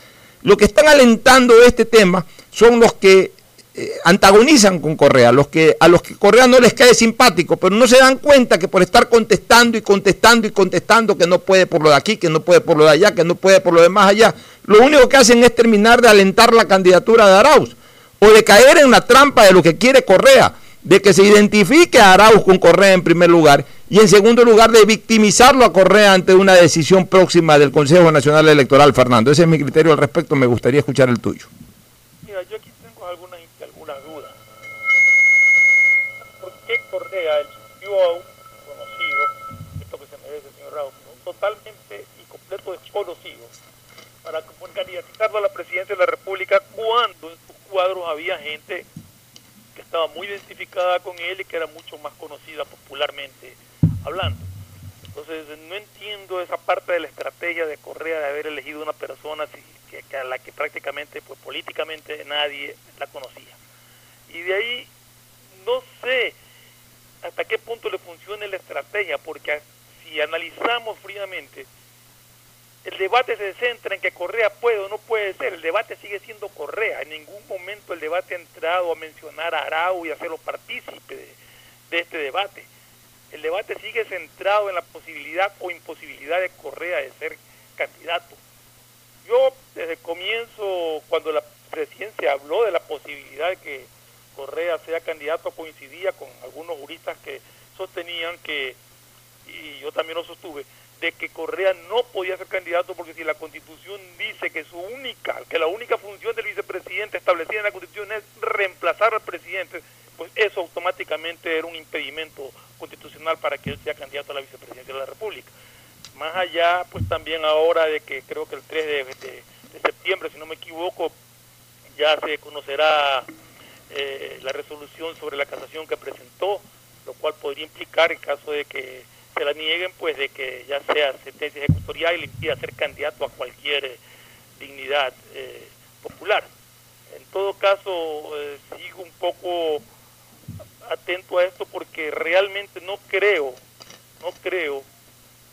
Lo que están alentando este tema son los que eh, antagonizan con Correa, los que, a los que Correa no les cae simpático, pero no se dan cuenta que por estar contestando y contestando y contestando que no puede por lo de aquí, que no puede por lo de allá, que no puede por lo de más allá, lo único que hacen es terminar de alentar la candidatura de Arauz o de caer en la trampa de lo que quiere Correa, de que se identifique a Arauz con Correa en primer lugar y en segundo lugar de victimizarlo a Correa ante una decisión próxima del Consejo Nacional Electoral, Fernando. Ese es mi criterio al respecto, me gustaría escuchar el tuyo. Mira, yo aquí tengo alguna, alguna duda. ¿Por qué Correa eligió a conocido, esto que se merece, señor Raúl, totalmente y completo desconocido, para candidatizarlo a la presidencia de la República cuando en sus cuadros había gente estaba muy identificada con él y que era mucho más conocida popularmente hablando? Entonces, no entiendo esa parte de la estrategia de Correa de haber elegido una persona que, que a la que prácticamente, pues políticamente nadie la conocía. Y de ahí, no sé hasta qué punto le funciona la estrategia, porque si analizamos fríamente, el debate se centra en que Correa puede o no puede ser, el debate sigue siendo Correa, en ningún momento el debate ha entrado a mencionar a Arau y hacerlo partícipe de, de este debate. El debate sigue centrado en la posibilidad o imposibilidad de Correa de ser candidato. Yo desde el comienzo, cuando la presidencia habló de la posibilidad de que Correa sea candidato, coincidía con algunos juristas que sostenían que, y yo también lo sostuve, de que Correa no podía ser candidato porque si la constitución dice que su única, que la única función del vicepresidente establecida en la constitución es reemplazar al presidente, pues eso automáticamente era un impedimento constitucional para que él sea candidato a la vicepresidencia de la República. Más allá, pues también ahora de que creo que el 3 de, de, septiembre, si no me equivoco, ya se conocerá eh, la resolución sobre la casación que presentó, lo cual podría implicar, en caso de que se la nieguen, pues de que ya sea sentencia ejecutorial y le ser candidato a cualquier eh, dignidad eh, popular. En todo caso, eh, sigo un poco atento a esto porque realmente no creo, no creo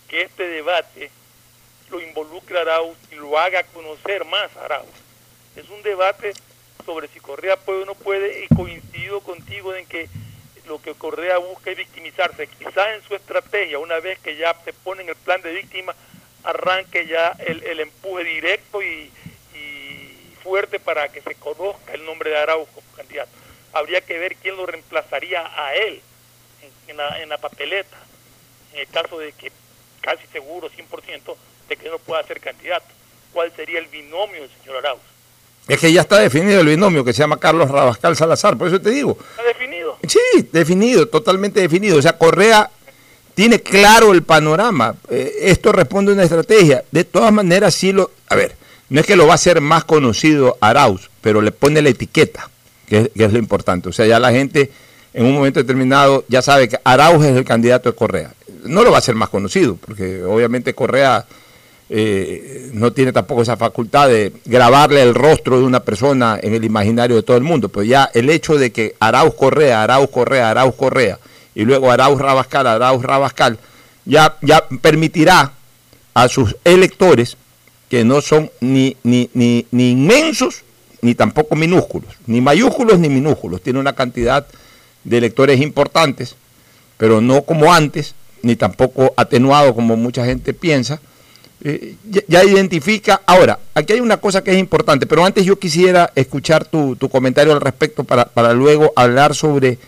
que este debate lo involucre a Arauz y lo haga conocer más a Arauz. Es un debate sobre si Correa puede o no puede y coincido contigo en que lo que Correa busca es victimizarse. Quizás en su estrategia, una vez que ya se pone en el plan de víctima, arranque ya el, el empuje directo y, y, fuerte para que se conozca el nombre de Arauz como candidato. Habría que ver quién lo reemplazaría a él en, en, la, en la papeleta, en el caso de que casi seguro, 100%, de que no pueda ser candidato. ¿Cuál sería el binomio del señor Arauz? Es que ya está definido el binomio que se llama Carlos Rabascal Salazar, por eso te digo. ¿Está definido? Sí, definido, totalmente definido. O sea, Correa tiene claro el panorama. Eh, esto responde a una estrategia. De todas maneras, sí lo. A ver, no es que lo va a hacer más conocido Arauz, pero le pone la etiqueta, que es, que es lo importante. O sea, ya la gente en un momento determinado ya sabe que Arauz es el candidato de Correa. No lo va a hacer más conocido, porque obviamente Correa eh, no tiene tampoco esa facultad de grabarle el rostro de una persona en el imaginario de todo el mundo, pero ya el hecho de que Arauz Correa, Arauz Correa, Arauz Correa, y luego Arauz Rabascal, Arauz Rabascal, ya, ya permitirá a sus electores, que no son ni, ni, ni, ni inmensos, ni tampoco minúsculos, ni mayúsculos ni minúsculos, tiene una cantidad de electores importantes, pero no como antes, ni tampoco atenuado como mucha gente piensa, eh, ya, identifica. Ahora, aquí hay una cosa que es importante, pero antes yo quisiera escuchar tu, tu comentario al respecto para, para, luego hablar sobre,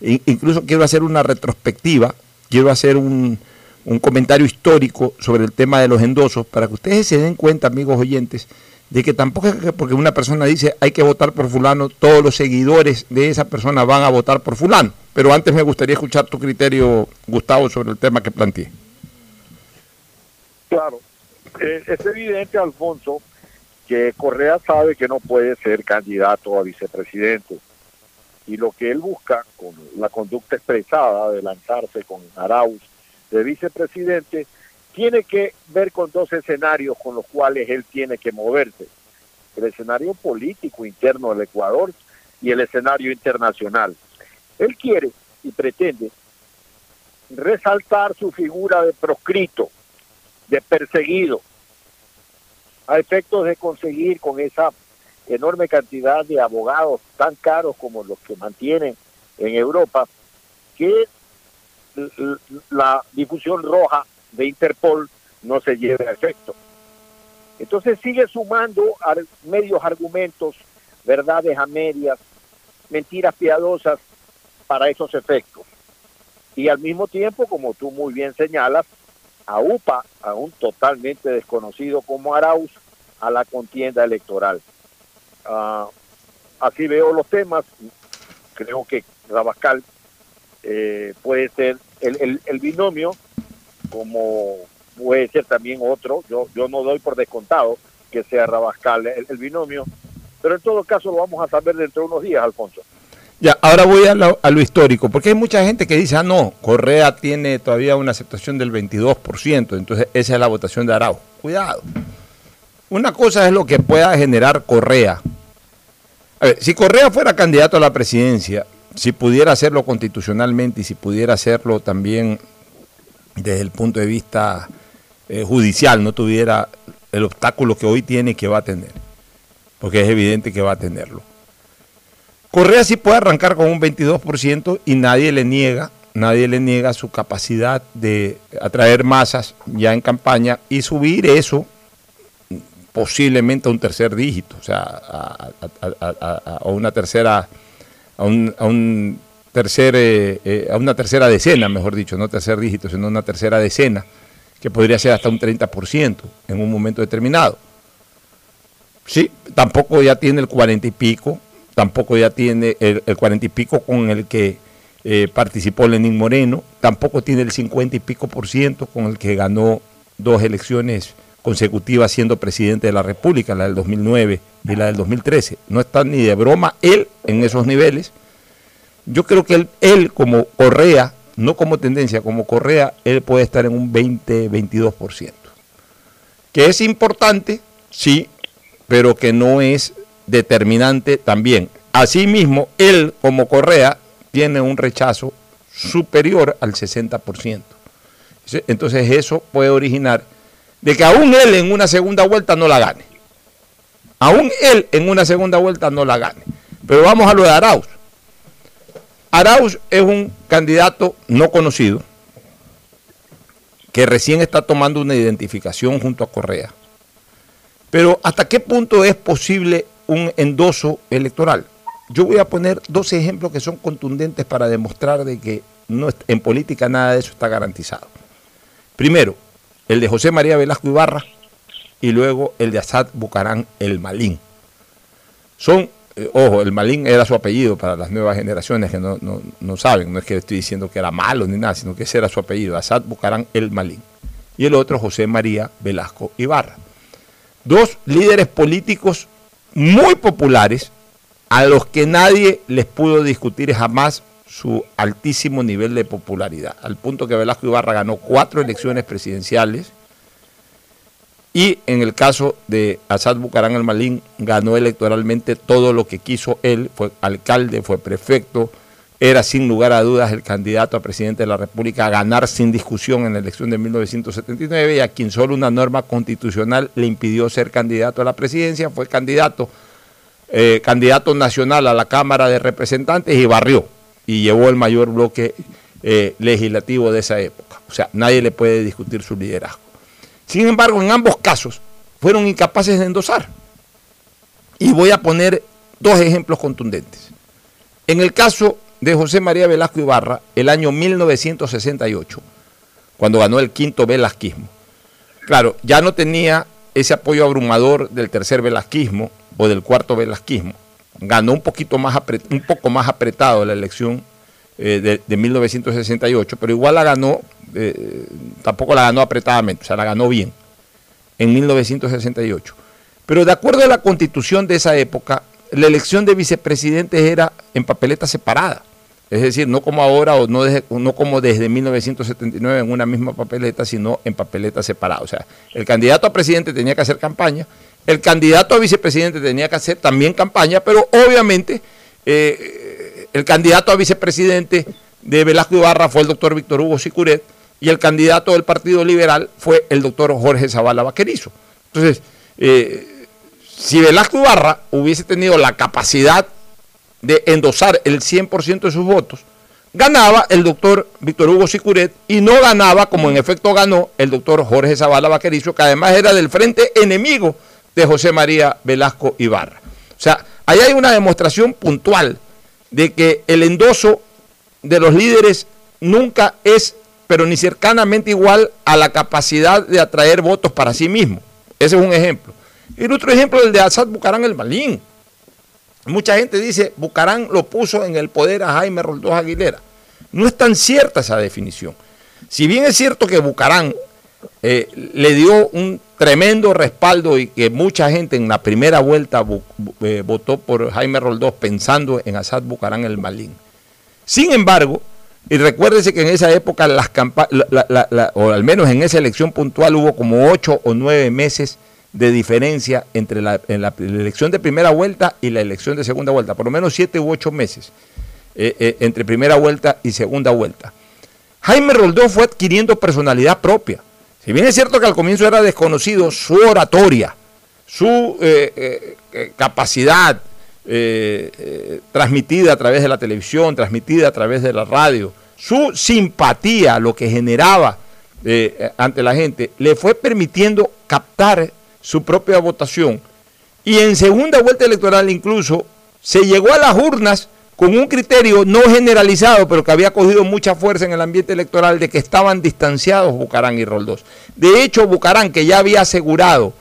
incluso quiero hacer una retrospectiva, quiero hacer un, un, comentario histórico sobre el tema de los endosos, para que ustedes se den cuenta, amigos oyentes, de que tampoco es que porque una persona dice hay que votar por fulano, todos los seguidores de esa persona van a votar por fulano. Pero antes me gustaría escuchar tu criterio, Gustavo, sobre el tema que planteé. Claro, es evidente, Alfonso, que Correa sabe que no puede ser candidato a vicepresidente. Y lo que él busca, con la conducta expresada de lanzarse con Arauz de vicepresidente, tiene que ver con dos escenarios con los cuales él tiene que moverse. El escenario político interno del Ecuador y el escenario internacional. Él quiere y pretende resaltar su figura de proscrito, de perseguido, a efectos de conseguir con esa enorme cantidad de abogados tan caros como los que mantienen en Europa, que la difusión roja de Interpol no se lleve a efecto. Entonces sigue sumando medios argumentos, verdades a medias, mentiras piadosas para esos efectos. Y al mismo tiempo, como tú muy bien señalas, a UPA, a un totalmente desconocido como Arauz, a la contienda electoral. Ah, así veo los temas. Creo que Rabascal eh, puede ser el, el, binomio, como puede ser también otro. Yo, yo no doy por descontado que sea Rabascal el, binomio, pero en todo caso lo vamos a saber dentro de unos días, Alfonso. Ya, ahora voy a lo, histórico, porque hay mucha gente que dice, ah, no, Correa tiene todavía una aceptación del 22%, entonces esa es la votación de Arau. Cuidado. Una cosa es lo que pueda generar Correa. A ver, si Correa fuera candidato a la presidencia, si pudiera hacerlo constitucionalmente y si pudiera hacerlo también desde el punto de vista eh, judicial, no tuviera el obstáculo que hoy tiene que va a tener, porque es evidente que va a tenerlo. Correa sí puede arrancar con un 22% y nadie le niega, nadie le niega su capacidad de atraer masas ya en campaña y subir eso posiblemente a un tercer dígito, o sea, a, una tercera, a un, tercer, eh, eh, a una tercera decena, mejor dicho, no tercer dígito, sino una tercera decena, que podría ser hasta un 30% en un momento determinado. Sí, tampoco ya tiene el 40 y pico, tampoco ya tiene el, el 40 y pico con el que eh, participó Lenín Moreno, tampoco tiene el 50 y pico por ciento con el que ganó dos elecciones consecutiva siendo presidente de la República, la del 2009 y la del 2013. No está ni de broma él en esos niveles. Yo creo que él, él como Correa, no como tendencia, como Correa, él puede estar en un 20-22%. Que es importante, sí, pero que no es determinante también. Asimismo, él como Correa tiene un rechazo superior al 60%. Entonces eso puede originar de que aún él en una segunda vuelta no la gane. Aún él en una segunda vuelta no la gane. Pero vamos a lo de Arauz. Arauz es un candidato no conocido que recién está tomando una identificación junto a Correa. Pero ¿hasta qué punto es posible un endoso electoral? Yo voy a poner dos ejemplos que son contundentes para demostrar de que no, en política nada de eso está garantizado. Primero, el de José María Velasco Ibarra y luego el de Asad Bucarán el Malín. Son, eh, ojo, el Malín era su apellido para las nuevas generaciones que no, no, saben, no es que estoy diciendo que era malo ni nada, sino que ese era su apellido, Asad Bucarán el Malín. Y el otro José María Velasco Ibarra. Dos líderes políticos muy populares a los que nadie les pudo discutir jamás su altísimo nivel de popularidad, al punto que Velasco Ibarra ganó cuatro elecciones presidenciales y en el caso de Asad Bucarán el Malín ganó electoralmente todo lo que quiso él, fue alcalde, fue prefecto, era sin lugar a dudas el candidato a presidente de la República a ganar sin discusión en la elección de 1979 y a quien solo una norma constitucional le impidió ser candidato a la presidencia, fue candidato, eh, candidato nacional a la Cámara de Representantes y barrió y llevó el mayor bloque eh, legislativo de esa época. O sea, nadie le puede discutir su liderazgo. Sin embargo, en ambos casos fueron incapaces de endosar. Y voy a poner dos ejemplos contundentes. En el caso de José María Velasco Ibarra, el año 1968, cuando ganó el quinto velasquismo, claro, ya no tenía ese apoyo abrumador del tercer velasquismo o del cuarto velasquismo, ganó un poquito más un poco más apretado la elección eh, de, 1968, pero igual la ganó, eh, tampoco la ganó apretadamente, o sea, la ganó bien en 1968. Pero de acuerdo a la constitución de esa época, la elección de vicepresidentes era en papeleta separada. Es decir, no como ahora o no, no como desde 1979 en una misma papeleta, sino en papeleta separada. O sea, el candidato a presidente tenía que hacer campaña el candidato a vicepresidente tenía que hacer también campaña, pero obviamente eh, el candidato a vicepresidente de Velasco Ibarra fue el doctor Víctor Hugo Sicuret y el candidato del Partido Liberal fue el doctor Jorge Zavala Vaquerizo. Entonces, eh, si Velasco Ibarra hubiese tenido la capacidad de endosar el 100% de sus votos, ganaba el doctor Víctor Hugo Sicuret y no ganaba, como en efecto ganó, el doctor Jorge Zavala Vaquerizo, que además era del frente enemigo de José María Velasco Ibarra. O sea, ahí hay una demostración puntual de que el endoso de los líderes nunca es, pero ni cercanamente igual a la capacidad de atraer votos para sí mismo. Ese es un ejemplo. Y el otro ejemplo es el de Asad Bucarán el Malín. Mucha gente dice, Bucarán lo puso en el poder a Jaime Roldós Aguilera. No es tan cierta esa definición. Si bien es cierto que Bucarán eh, le dio un tremendo respaldo y que mucha gente en la primera vuelta eh, votó por Jaime Roldós pensando en Asad Bucarán el Malín. Sin embargo, y recuérdese que en esa época las campañas, o al menos en esa elección puntual hubo como ocho o nueve meses de diferencia entre la, elección de primera vuelta y la elección de segunda vuelta, por lo menos siete u ocho meses eh, entre primera vuelta y segunda vuelta. Jaime Roldós fue adquiriendo personalidad propia. Si bien es cierto que al comienzo era desconocido su oratoria, su eh, eh, eh, capacidad transmitida a través de la televisión, transmitida a través de la radio, su simpatía, lo que generaba ante la gente, le fue permitiendo captar su propia votación. Y en segunda vuelta electoral incluso se llegó a las urnas con un criterio no generalizado, pero que había cogido mucha fuerza en el ambiente electoral de que estaban distanciados Bucarán y Roldós. De hecho, Bucarán, que ya había asegurado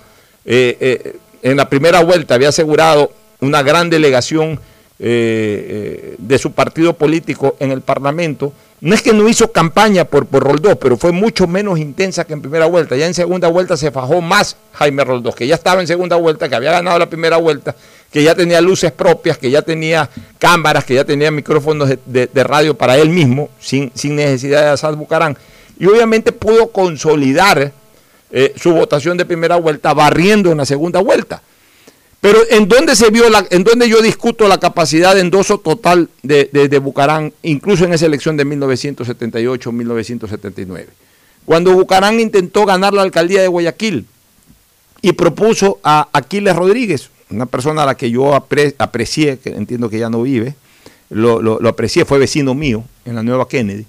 eh, eh, en la primera vuelta, había asegurado una gran delegación eh, de su partido político en el Parlamento, no es que no hizo campaña por, por Roldós, pero fue mucho menos intensa que en primera vuelta. Ya en segunda vuelta se fajó más Jaime Roldós, que ya estaba en segunda vuelta, que había ganado la primera vuelta que ya tenía luces propias, que ya tenía cámaras, que ya tenía micrófonos de, radio para él mismo, sin, sin, necesidad de Asad Bucarán. Y obviamente pudo consolidar eh, su votación de primera vuelta, barriendo en la segunda vuelta. Pero ¿en dónde se vio la, en dónde yo discuto la capacidad de endoso total de, de Bucarán, incluso en esa elección de 1978-1979? Cuando Bucarán intentó ganar la alcaldía de Guayaquil y propuso a Aquiles Rodríguez, una persona a la que yo aprecié, que entiendo que ya no vive, lo, aprecié, fue vecino mío en la Nueva Kennedy,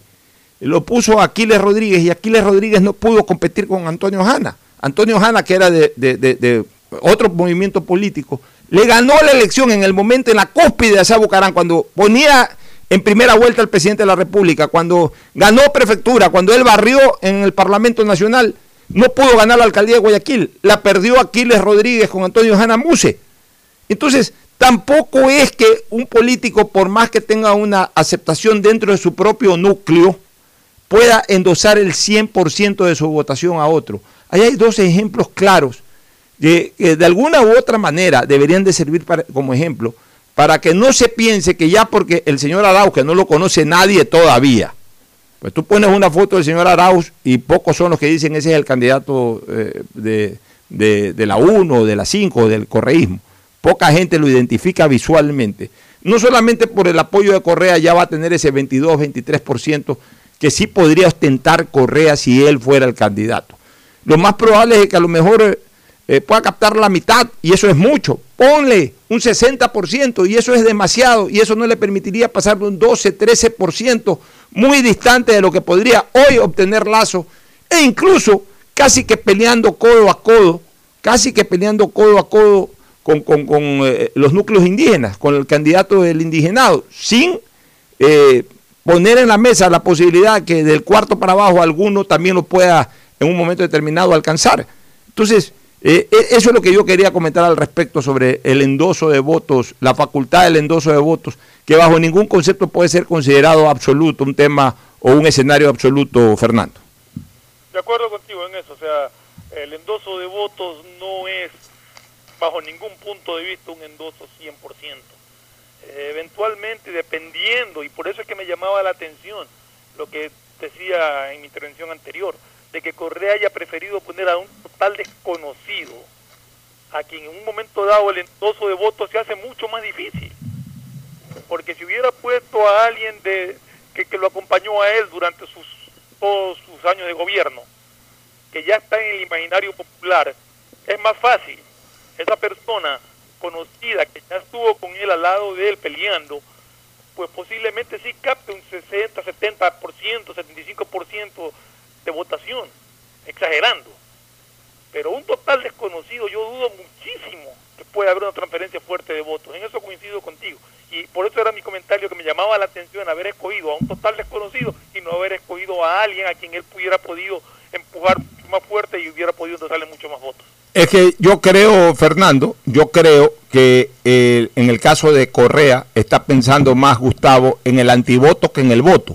lo puso Aquiles Rodríguez y Aquiles Rodríguez no pudo competir con Antonio Hanna. Antonio Hanna, que era de, otro movimiento político, le ganó la elección en el momento, en la cúspide de Bucarán, cuando ponía en primera vuelta al presidente de la República, cuando ganó prefectura, cuando él barrió en el Parlamento Nacional, no pudo ganar la alcaldía de Guayaquil, la perdió Aquiles Rodríguez con Antonio Hanna Muse. Entonces, tampoco es que un político, por más que tenga una aceptación dentro de su propio núcleo, pueda endosar el 100% de su votación a otro. Ahí hay dos ejemplos claros que, de alguna u otra manera deberían de servir como ejemplo para que no se piense que ya porque el señor Arauz, que no lo conoce nadie todavía, pues tú pones una foto del señor Arauz y pocos son los que dicen ese es el candidato eh, de, de, la 1, de la 5, del correísmo poca gente lo identifica visualmente. No solamente por el apoyo de Correa ya va a tener ese 22, 23% que sí podría ostentar Correa si él fuera el candidato. Lo más probable es que a lo mejor eh, pueda captar la mitad y eso es mucho. Ponle un 60% y eso es demasiado y eso no le permitiría pasar de un 12, 13% muy distante de lo que podría hoy obtener Lazo e incluso casi que peleando codo a codo, casi que peleando codo a codo con, eh, los núcleos indígenas, con el candidato del indigenado, sin eh, poner en la mesa la posibilidad que del cuarto para abajo alguno también lo pueda en un momento determinado alcanzar. Entonces, eh, eso es lo que yo quería comentar al respecto sobre el endoso de votos, la facultad del endoso de votos, que bajo ningún concepto puede ser considerado absoluto, un tema o un escenario absoluto, Fernando. De acuerdo contigo en eso, o sea, el endoso de votos no es bajo ningún punto de vista un endoso 100%. Eh, eventualmente, dependiendo, y por eso es que me llamaba la atención lo que decía en mi intervención anterior, de que Correa haya preferido poner a un total desconocido, a quien en un momento dado el endoso de votos se hace mucho más difícil. Porque si hubiera puesto a alguien de, que, que lo acompañó a él durante sus, todos sus años de gobierno, que ya está en el imaginario popular, es más fácil esa persona conocida que ya estuvo con él al lado de él peleando, pues posiblemente sí capte un 60, 70%, 75% de votación, exagerando. Pero un total desconocido, yo dudo muchísimo que pueda haber una transferencia fuerte de votos. En eso coincido contigo. Y por eso era mi comentario que me llamaba la atención haber escogido a un total desconocido y no haber escogido a alguien a quien él pudiera podido empujar más fuerte y hubiera podido darle mucho más votos. Es que yo creo, Fernando, yo creo que eh, en el caso de Correa está pensando más Gustavo en el antivoto que en el voto.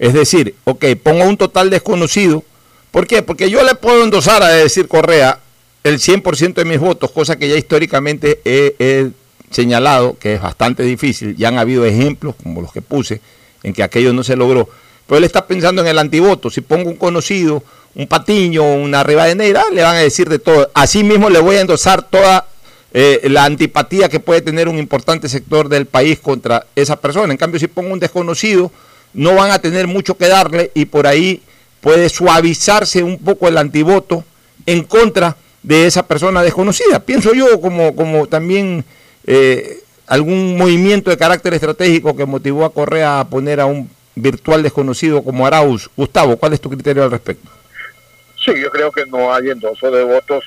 Es decir, ok, pongo un total desconocido. ¿Por qué? Porque yo le puedo endosar a decir Correa el 100% de mis votos, cosa que ya históricamente he, señalado que es bastante difícil. Ya han habido ejemplos, como los que puse, en que aquello no se logró. Pero él está pensando en el antivoto. Si pongo un conocido, un patiño, una ribadenera, le van a decir de todo. Así mismo le voy a endosar toda eh, la antipatía que puede tener un importante sector del país contra esa persona. En cambio, si pongo un desconocido, no van a tener mucho que darle y por ahí puede suavizarse un poco el antivoto en contra de esa persona desconocida. Pienso yo como, como también eh, algún movimiento de carácter estratégico que motivó a Correa a poner a un virtual desconocido como Arauz. Gustavo, ¿cuál es tu criterio al respecto? Sí, yo creo que no hay endoso de votos.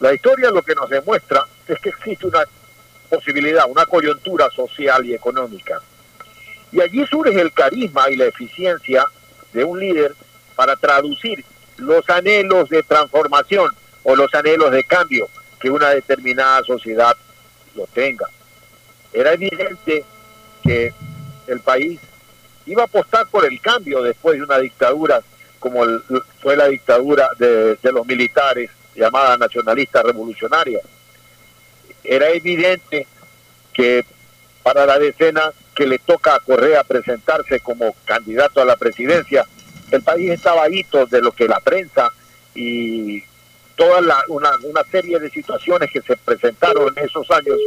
La historia lo que nos demuestra es que existe una posibilidad, una coyuntura social y económica. Y allí surge el carisma y la eficiencia de un líder para traducir los anhelos de transformación o los anhelos de cambio que una determinada sociedad lo tenga. Era evidente que el país iba a apostar por el cambio después de una dictadura como fue la dictadura de, los militares llamada nacionalista revolucionaria. Era evidente que para la decena que le toca a Correa presentarse como candidato a la presidencia, el país estaba hito de lo que la prensa y toda una, una serie de situaciones que se presentaron en esos años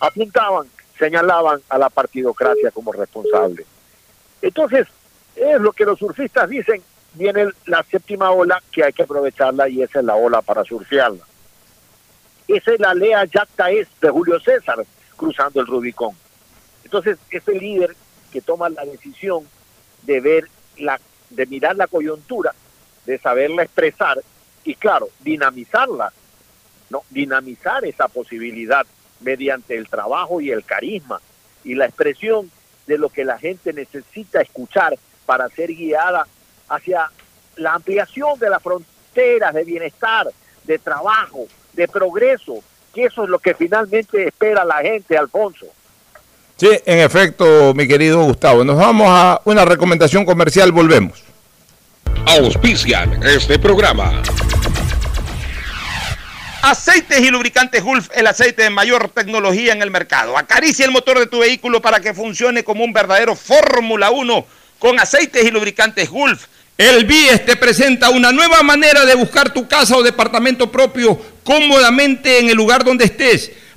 apuntaban, señalaban a la partidocracia como responsable. Entonces, es lo que los surfistas dicen, viene la séptima ola que hay que aprovecharla y esa es la ola para surfearla. Esa es la lea Yacta es de Julio César cruzando el Rubicón. Entonces, ese líder que toma la decisión de ver la, de mirar la coyuntura, de saberla expresar y claro, dinamizarla, no, dinamizar esa posibilidad mediante el trabajo y el carisma y la expresión de lo que la gente necesita escuchar para ser guiada hacia la ampliación de las fronteras de bienestar, de trabajo, de progreso, que eso es lo que finalmente espera la gente, Alfonso. Sí, en efecto, mi querido Gustavo. Nos vamos a una recomendación comercial, volvemos. Auspician este programa. Aceites y lubricantes Gulf, el aceite de mayor tecnología en el mercado. Acaricia el motor de tu vehículo para que funcione como un verdadero Fórmula 1 con aceites y lubricantes Gulf. El BIES te presenta una nueva manera de buscar tu casa o departamento propio cómodamente en el lugar donde estés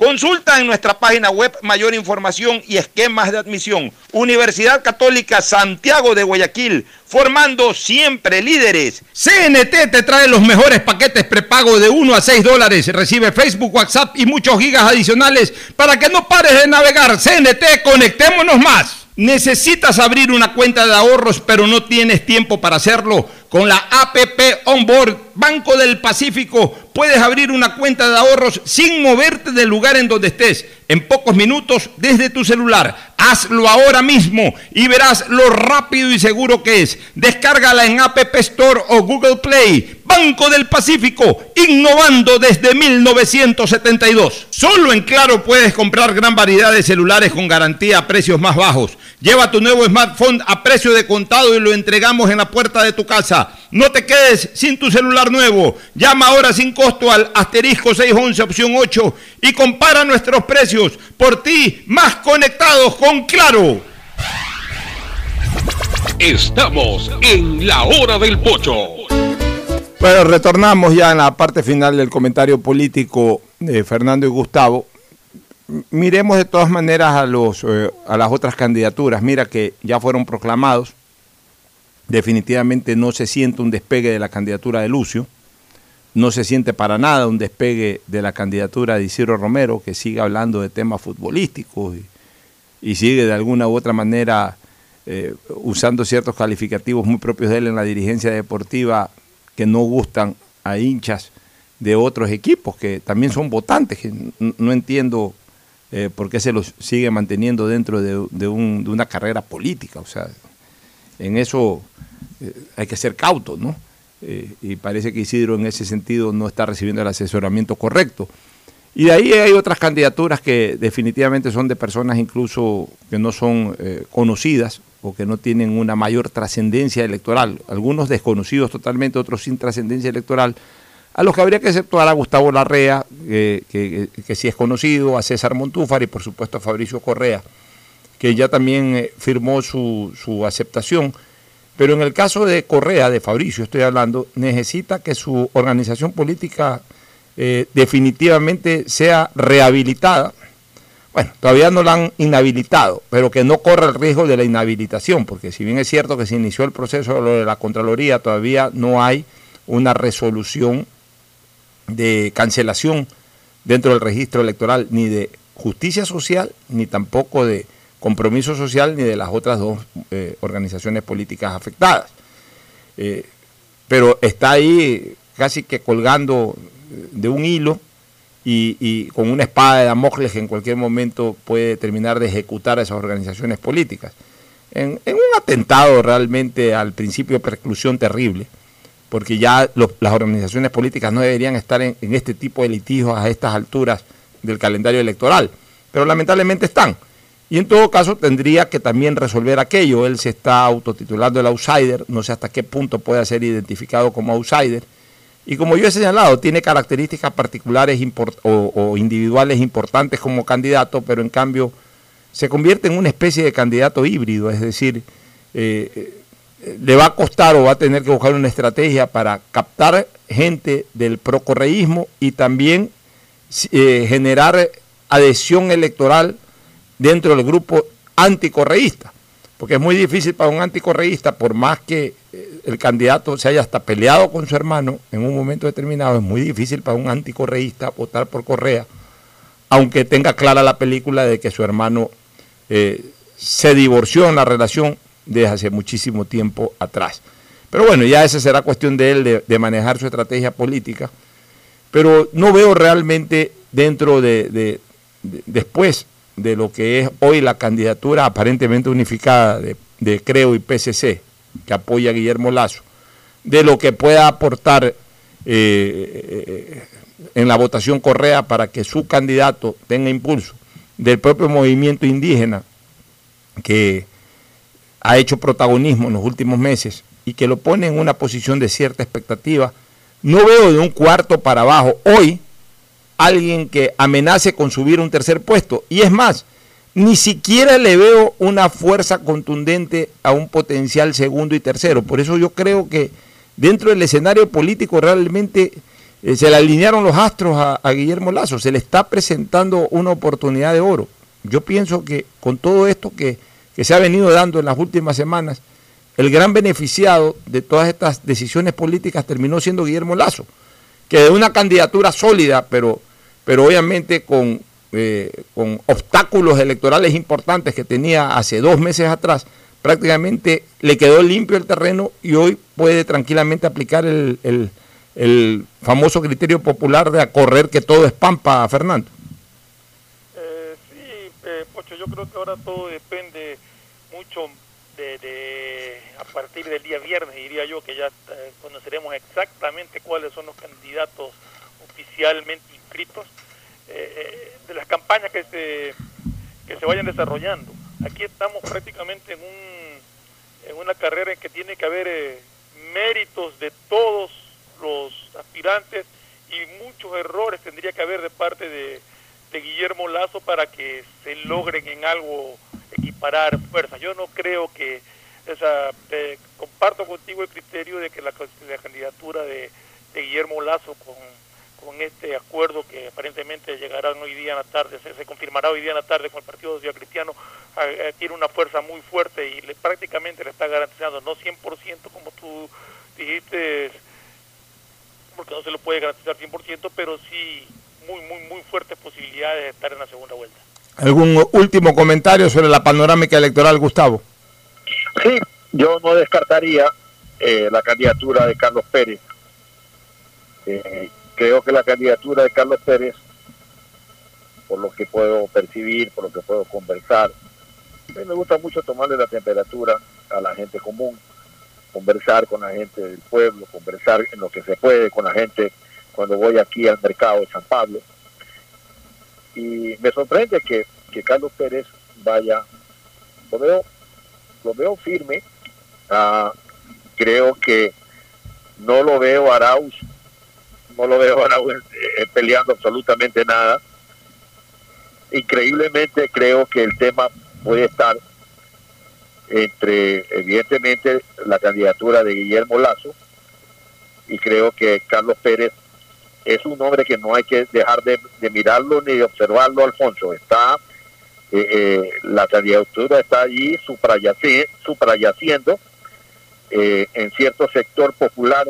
Consulta en nuestra página web mayor información y esquemas de admisión. Universidad Católica Santiago de Guayaquil, formando siempre líderes. CNT te trae los mejores paquetes prepago de 1 a 6 dólares. Recibe Facebook, WhatsApp y muchos gigas adicionales para que no pares de navegar. CNT, conectémonos más. Necesitas abrir una cuenta de ahorros, pero no tienes tiempo para hacerlo. Con la APP Onboard Banco del Pacífico puedes abrir una cuenta de ahorros sin moverte del lugar en donde estés en pocos minutos desde tu celular. Hazlo ahora mismo y verás lo rápido y seguro que es. Descárgala en App Store o Google Play. Banco del Pacífico, innovando desde 1972. Solo en Claro puedes comprar gran variedad de celulares con garantía a precios más bajos. Lleva tu nuevo smartphone a precio de contado y lo entregamos en la puerta de tu casa. No te quedes sin tu celular nuevo. Llama ahora sin costo al asterisco 611 opción 8 y compara nuestros precios. Por ti, más conectados con Claro. Estamos en la hora del pocho. Bueno, retornamos ya en la parte final del comentario político de Fernando y Gustavo. Miremos de todas maneras a, los, eh, a las otras candidaturas. Mira que ya fueron proclamados. Definitivamente no se siente un despegue de la candidatura de Lucio. No se siente para nada un despegue de la candidatura de Isidro Romero, que sigue hablando de temas futbolísticos y, sigue de alguna u otra manera eh, usando ciertos calificativos muy propios de él en la dirigencia deportiva que no gustan a hinchas de otros equipos que también son votantes, que no entiendo eh, por qué se los sigue manteniendo dentro de, de, un, de una carrera política. O sea, en eso eh, hay que ser cautos, ¿no? Eh, y parece que Isidro en ese sentido no está recibiendo el asesoramiento correcto. Y de ahí hay otras candidaturas que definitivamente son de personas incluso que no son eh, conocidas o que no tienen una mayor trascendencia electoral. Algunos desconocidos totalmente, otros sin trascendencia electoral, a los que habría que exceptuar a Gustavo Larrea, que, que, sí es conocido, a César Montúfar y por supuesto a Fabricio Correa, que ya también eh, firmó su, su aceptación. Pero en el caso de Correa, de Fabricio estoy hablando, necesita que su organización política eh, definitivamente sea rehabilitada. Bueno, todavía no la han inhabilitado, pero que no corra el riesgo de la inhabilitación, porque si bien es cierto que se inició el proceso de la Contraloría, todavía no hay una resolución de cancelación dentro del registro electoral, ni de justicia social, ni tampoco de compromiso social, ni de las otras dos eh, organizaciones políticas afectadas. Eh, pero está ahí casi que colgando de un hilo y, con una espada de Damocles que en cualquier momento puede terminar de ejecutar a esas organizaciones políticas. En, un atentado realmente al principio de preclusión terrible, porque ya las organizaciones políticas no deberían estar en este tipo de litigios a estas alturas del calendario electoral, pero lamentablemente están. Y en todo caso tendría que también resolver aquello. Él se está autotitulando el outsider, no sé hasta qué punto puede ser identificado como outsider. Y como yo he señalado, tiene características particulares o, individuales importantes como candidato, pero en cambio se convierte en una especie de candidato híbrido, es decir, eh, le va a costar o va a tener que buscar una estrategia para captar gente del procorreísmo y también eh, generar adhesión electoral dentro del grupo anticorreísta. Porque es muy difícil para un anticorreísta, por más que eh, el candidato se haya hasta peleado con su hermano en un momento determinado, es muy difícil para un anticorreísta votar por Correa, aunque tenga clara la película de que su hermano eh, se divorció en la relación desde hace muchísimo tiempo atrás. Pero bueno, ya esa será cuestión de él de, manejar su estrategia política. Pero no veo realmente dentro de, de, de después de lo que es hoy la candidatura aparentemente unificada de, Creo y PCC, que apoya a Guillermo Lazo, de lo que pueda aportar eh, en la votación Correa para que su candidato tenga impulso, del propio movimiento indígena que ha hecho protagonismo en los últimos meses y que lo pone en una posición de cierta expectativa. No veo de un cuarto para abajo hoy alguien que amenace con subir un tercer puesto. Y es más, ni siquiera le veo una fuerza contundente a un potencial segundo y tercero. Por eso yo creo que dentro del escenario político realmente eh, se le alinearon los astros a, a, Guillermo Lazo. Se le está presentando una oportunidad de oro. Yo pienso que con todo esto que, que se ha venido dando en las últimas semanas, el gran beneficiado de todas estas decisiones políticas terminó siendo Guillermo Lazo, que de una candidatura sólida, pero pero obviamente con, eh, con obstáculos electorales importantes que tenía hace dos meses atrás, prácticamente le quedó limpio el terreno y hoy puede tranquilamente aplicar el, el, famoso criterio popular de correr que todo es pampa, Fernando. Eh, yo creo que ahora todo depende mucho de, a partir del día viernes, diría yo, que ya eh, conoceremos exactamente cuáles son los candidatos oficialmente inscritos, eh, eh, de las campañas que se, que se vayan desarrollando. Aquí estamos prácticamente en, un, en una carrera en que tiene que haber méritos de todos los aspirantes y muchos errores tendría que haber de parte de, de Guillermo Lazo para que se logren en algo equiparar fuerzas. Yo no creo que esa eh, comparto contigo el criterio de que la, candidatura de, Guillermo Lazo con, con este acuerdo que aparentemente llegará hoy día en la tarde, se, confirmará hoy día en la tarde con el Partido Social Cristiano, tiene una fuerza muy fuerte y le, prácticamente le está garantizando, no 100% como tú dijiste, porque no se lo puede garantizar 100%, pero sí muy, muy, muy fuertes posibilidades de estar en la segunda vuelta. ¿Algún último comentario sobre la panorámica electoral, Gustavo? Sí, yo no descartaría eh, la candidatura de Carlos Pérez. Eh, creo que la candidatura de Carlos Pérez, por lo que puedo percibir, por lo que puedo conversar, me gusta mucho tomarle la temperatura a la gente común, conversar con la gente del pueblo, conversar en lo que se puede con la gente cuando voy aquí al mercado de San Pablo. Y me sorprende que, Carlos Pérez vaya, lo veo, lo veo firme, ah, creo que no lo veo Arauz, no lo veo a Arauz eh, peleando absolutamente nada. Increíblemente creo que el tema puede estar entre, evidentemente, la candidatura de Guillermo Lazo y creo que Carlos Pérez es un hombre que no hay que dejar de, mirarlo ni de observarlo, Alfonso. Está, eh, eh, la candidatura está allí suprayaciendo eh, en cierto sector popular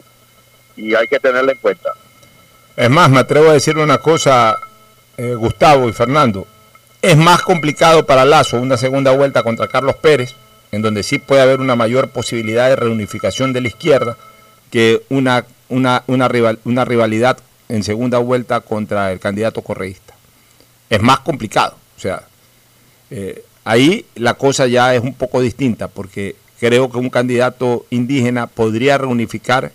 y hay que tenerla en cuenta. Es más, me atrevo a decir una cosa, Gustavo y Fernando. Es más complicado para Lazo una segunda vuelta contra Carlos Pérez, en donde sí puede haber una mayor posibilidad de reunificación de la izquierda, que una, una, una, rival, una rivalidad en segunda vuelta contra el candidato correísta. Es más complicado. O sea, eh, ahí la cosa ya es un poco distinta porque creo que un candidato indígena podría reunificar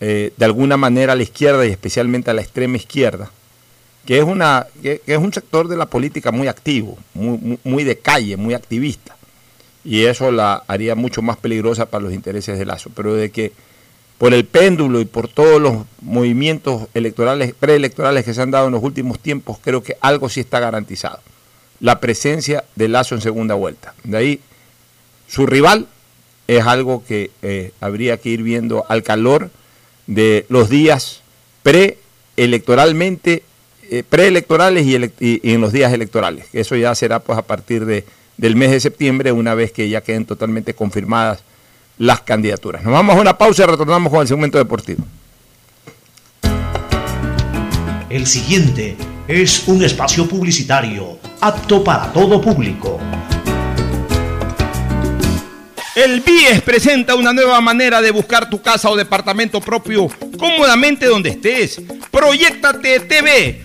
eh, de alguna manera a la izquierda y especialmente a la extrema izquierda, que es, una, que, es un sector de la política muy activo, muy, muy de calle, muy activista. Y eso la haría mucho más peligrosa para los intereses de Lazo. Pero de que por el péndulo y por todos los movimientos electorales, preelectorales que se han dado en los últimos tiempos, creo que algo sí está garantizado. La presencia de Lazo en segunda vuelta. De ahí, su rival es algo que eh, habría que ir viendo al calor de los días preelectoralmente, eh, preelectorales y, en los días electorales. Eso ya será pues a partir de, del mes de septiembre, una vez que ya queden totalmente confirmadas las candidaturas. Nos vamos a una pausa y retornamos con el segmento deportivo. El siguiente es un espacio publicitario apto para todo público. El BIES presenta una nueva manera de buscar tu casa o departamento propio cómodamente donde estés. Proyectate TV,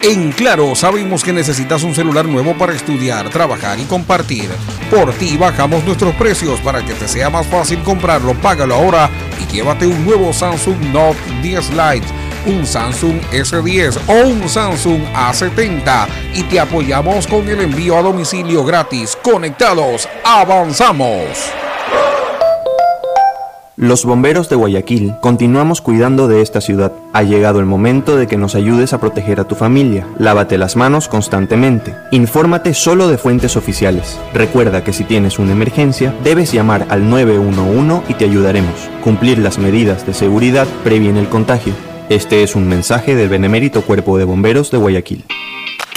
En Claro, sabemos que necesitas un celular nuevo para estudiar, trabajar y compartir. Por ti bajamos nuestros precios para que te sea más fácil comprarlo. Págalo ahora y llévate un nuevo Samsung Note 10 Lite, un Samsung S10 o un Samsung A70 y te apoyamos con el envío a domicilio gratis. Conectados, avanzamos. Los bomberos de Guayaquil continuamos cuidando de esta ciudad. Ha llegado el momento de que nos ayudes a proteger a tu familia. Lávate las manos constantemente. Infórmate solo de fuentes oficiales. Recuerda que si tienes una emergencia, debes llamar al 911 y te ayudaremos. Cumplir las medidas de seguridad previene el contagio. Este es un mensaje del Benemérito Cuerpo de Bomberos de Guayaquil.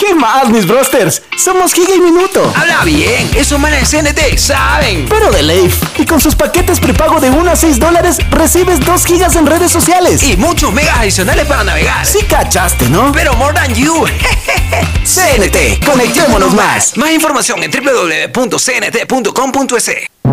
¿Qué más, mis brosters? Somos Giga y Minuto. Habla bien, esos manes de CNT saben. Pero de Leif. Y con sus paquetes prepago de 1 a 6 dólares, recibes 2 gigas en redes sociales. Y muchos megas adicionales para navegar. Sí cachaste, ¿no? Pero more than you. CNT, conectémonos más. Más información en www.cnt.com.es.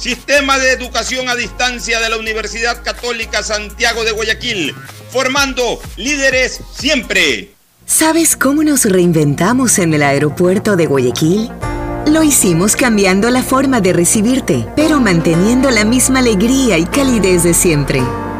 Sistema de Educación a Distancia de la Universidad Católica Santiago de Guayaquil, formando líderes siempre. ¿Sabes cómo nos reinventamos en el aeropuerto de Guayaquil? Lo hicimos cambiando la forma de recibirte, pero manteniendo la misma alegría y calidez de siempre.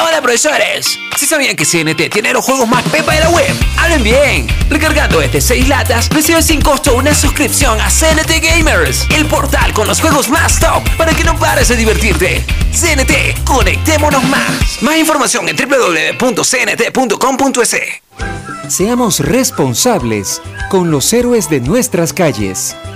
Hola profesores, si sabían que CNT tiene los juegos más pepa de la web? Hablen bien. Recargando este 6 latas, recibes sin costo una suscripción a CNT Gamers, el portal con los juegos más top para que no pares de divertirte. CNT, conectémonos más. Más información en www.cnt.com.es. Seamos responsables con los héroes de nuestras calles.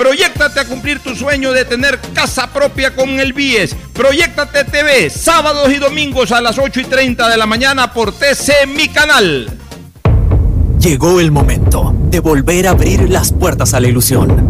Proyectate a cumplir tu sueño de tener casa propia con el BIES. Proyectate TV, sábados y domingos a las 8 y 30 de la mañana por TC Mi Canal. Llegó el momento de volver a abrir las puertas a la ilusión,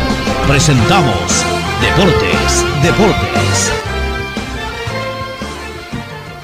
presentamos Deportes, Deportes.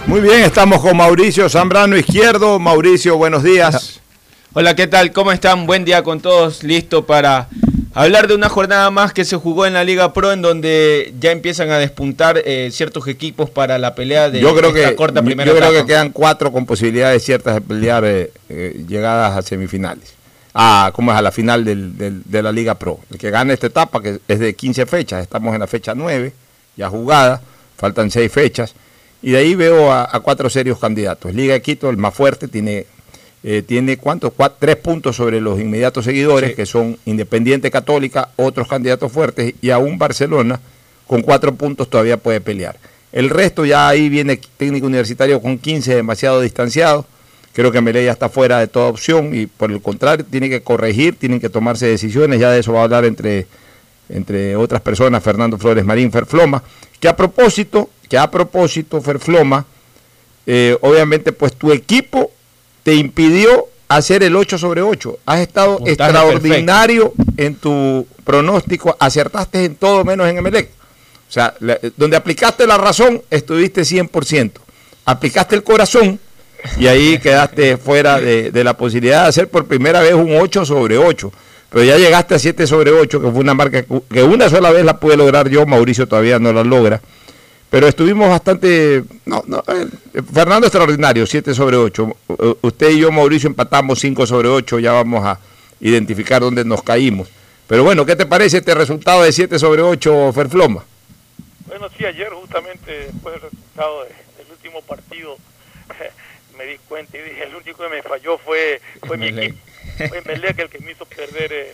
Muy bien, estamos con Mauricio Zambrano Izquierdo. Mauricio, buenos días. Hola, ¿qué tal? ¿Cómo están? Buen día con todos. Listo para hablar de una jornada más que se jugó en la Liga Pro, en donde ya empiezan a despuntar eh, ciertos equipos para la pelea de yo creo esta que, corta primera Yo creo etapa. que quedan cuatro con posibilidades ciertas de pelear eh, eh, llegadas a semifinales. A, ¿cómo es? A la final del- del- de la Liga Pro. El que gane esta etapa, que es de 15 fechas, estamos en la fecha 9, ya jugada, faltan 6 fechas. Y de ahí veo a, a cuatro serios candidatos. Liga de Quito, el más fuerte, tiene, eh, tiene ¿cuántos? Tres puntos sobre los inmediatos seguidores, que son Independiente Católica, otros candidatos fuertes, y aún Barcelona, con cuatro puntos todavía puede pelear. El resto ya ahí viene técnico universitario con 15, demasiado distanciado. Creo que Melé ya está fuera de toda opción y por el contrario tiene que corregir, tienen que tomarse decisiones, ya de eso va a hablar entre, entre otras personas Fernando Flores Marín Ferfloma, que a propósito, que a propósito Ferfloma, eh, obviamente pues tu equipo te impidió hacer el 8 sobre 8. Has estado extraordinario en tu pronóstico, acertaste en todo menos en Emelec. O sea, la- donde aplicaste la razón, estuviste 100%. Aplicaste el corazón y ahí quedaste fuera de, de la posibilidad de hacer por primera vez un 8 sobre 8. Pero ya llegaste a 7 sobre 8, que fue una marca que- una sola vez la pude lograr yo, Mauricio todavía no la logra. Pero estuvimos bastante. No, no, eh, Fernando extraordinario, 7 sobre 8. U- Usted y yo, Mauricio, empatamos 5 sobre 8. Ya vamos a identificar dónde nos caímos. Pero bueno, ¿qué te parece este resultado de 7 sobre 8, Ferfloma? Bueno, sí, ayer justamente después del resultado de- del último partido me di cuenta y dije, el único que me falló fue, fue mi equipo. Fue Melec el que me hizo perder eh,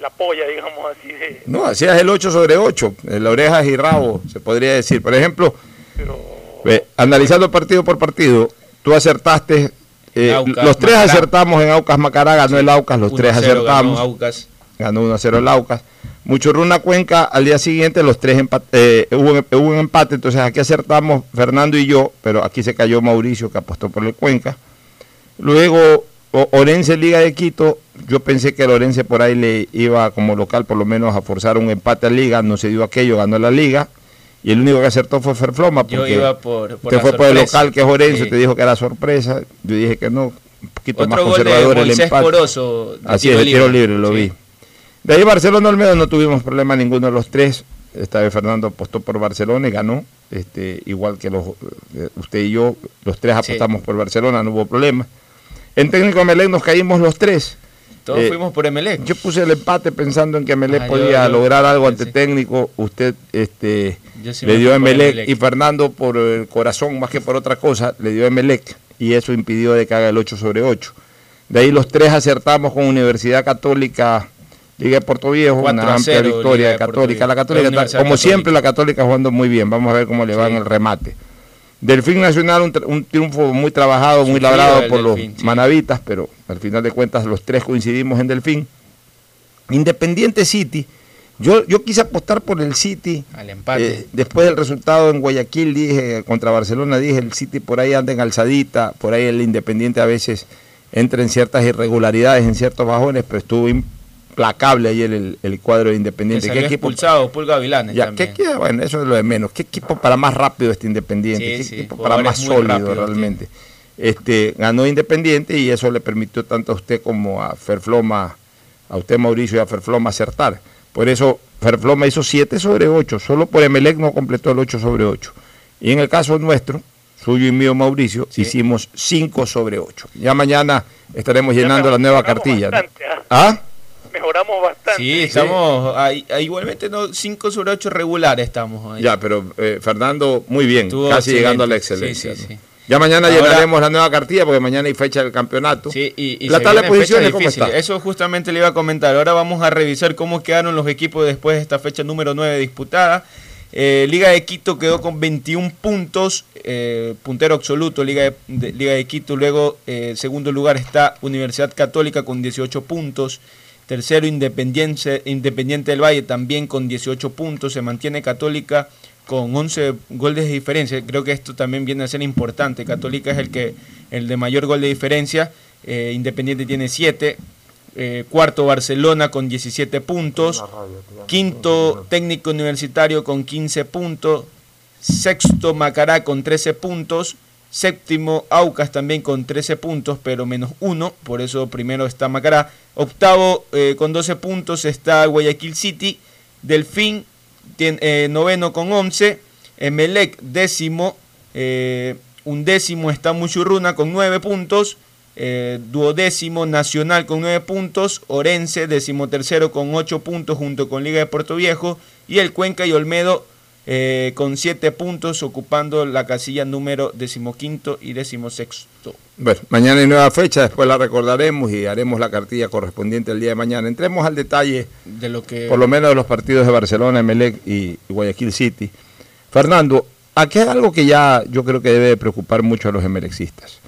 la polla, digamos así. De, No, hacías el 8 sobre 8. La orejas y rabo, se podría decir. Por ejemplo, ve, analizando partido por partido, tú acertaste. eh, Aucas, los tres Macará. acertamos en Aucas Macará, ganó el Aucas, los 1 tres a 0 acertamos. Aucas. Ganó 1 a 0 el Aucas. Muchurruna Cuenca, al día siguiente los tres empa- eh, hubo, un- hubo un empate, entonces aquí acertamos Fernando y yo, pero aquí se cayó Mauricio que apostó por el Cuenca. Luego Orense Liga de Quito, yo pensé que el Orense por ahí le iba como local por lo menos a forzar un empate a Liga, no se dio aquello, ganó la Liga. Y el único que acertó fue Ferfloma. Yo porque iba por- por te fue por el local que es Orense, Sí. te dijo que era sorpresa. Yo dije que no, un poquito más Otro gol de conservador el Moisés empate. Corozo, de Así tiro es, de tiro libre. libre, lo Sí. vi. De ahí Barcelona Olmedo no tuvimos problema ninguno de los tres. Esta vez Fernando apostó por Barcelona y ganó. Este, igual que los, eh, usted y yo, los tres apostamos por Barcelona, no hubo problema. En técnico de Melec nos caímos los tres. Todos Eh, fuimos por Emelec. Yo puse el empate pensando en que Melec Ah, podía yo lograr algo ante técnico. Usted este, sí le dio a Emelec Emelec. y Fernando por el corazón más que por otra cosa le dio a Emelec y eso impidió de que haga el 8 sobre 8. De ahí los tres acertamos con Universidad Católica, Liga de Puerto Viejo, 4 una amplia 0 victoria de Católica. La. Católica, La está- como Católica. siempre, la Católica jugando muy bien. Vamos a ver cómo le va en el remate. Delfín Nacional, un, un triunfo muy trabajado, muy labrado por Delfín, los sí. manavitas, pero al final de cuentas los tres coincidimos en Delfín. Independiente City, yo, yo quise apostar por el City. Al empate. Eh, después del resultado en Guayaquil, dije, contra Barcelona, dije, el City por ahí anda en alzadita, por ahí el Independiente a veces entra en ciertas irregularidades, en ciertos bajones, pero estuvo implacable ahí el, el- cuadro de Que Independiente. salió ¿Qué equipo? expulsado Pulga Vilanes Ya, también. ¿qué, qué- bueno, eso es lo de menos. ¿Qué equipo para más rápido este Independiente? Sí, ¿Qué sí, equipo para más sólido realmente? Este, ganó Independiente y eso le permitió tanto a usted como a Ferfloma, a usted Mauricio y a Ferfloma acertar. Por eso Ferfloma hizo 7 sobre 8, solo por Emelec no completó el 8 sobre 8. Y en el caso nuestro, suyo y mío Mauricio, hicimos 5 sobre 8. Ya mañana estaremos llenando la nueva cartilla. ¿no? ¿Ah? Mejoramos bastante. Sí, estamos ahí igualmente no 5 sobre 8 regular estamos ahí. Ya, pero eh, Fernando, muy bien, Estuvo casi llegando a la excelente. excelencia. Sí, sí, ¿no? sí. Ya mañana Ahora- llenaremos la nueva cartilla porque mañana hay fecha del campeonato. Sí, y, y la se tabla de posiciones, ¿cómo está? Eso justamente le iba a comentar. Ahora vamos a revisar cómo quedaron los equipos después de esta fecha número 9 disputada. Eh, Liga de Quito quedó con 21 puntos, eh, puntero absoluto Liga de, de- Liga de Quito. Luego, eh, segundo lugar está Universidad Católica con 18 puntos. Tercero, Independiente, Independiente del Valle también con 18 puntos. Se mantiene Católica con 11 goles de diferencia. Creo que esto también viene a ser importante. Católica es el que el de mayor gol de diferencia. eh, Independiente tiene 7. eh, cuarto Barcelona con 17 puntos. Quinto técnico universitario con 15 puntos. Sexto Macará con 13 puntos. Séptimo Aucas también con 13 puntos, pero menos uno. Por eso primero está Macará. Octavo eh, con 12 puntos está Guayaquil City. Delfín eh, noveno con 11. Emelec décimo. eh, undécimo está Muchurruna con 9 puntos. Eh, duodécimo Nacional con 9 puntos. Orense decimotercero con 8 puntos junto con Liga de Puerto Viejo. Y el Cuenca y Olmedo eh, con 7 puntos ocupando la casilla número decimoquinto y decimosexto. Bueno, mañana hay nueva fecha, después la recordaremos y haremos la cartilla correspondiente el día de mañana. Entremos al detalle, De lo que por lo menos de los partidos de Barcelona, Emelec y Guayaquil City. Fernando, aquí hay algo que ya yo creo que debe de preocupar mucho a los emelexistas.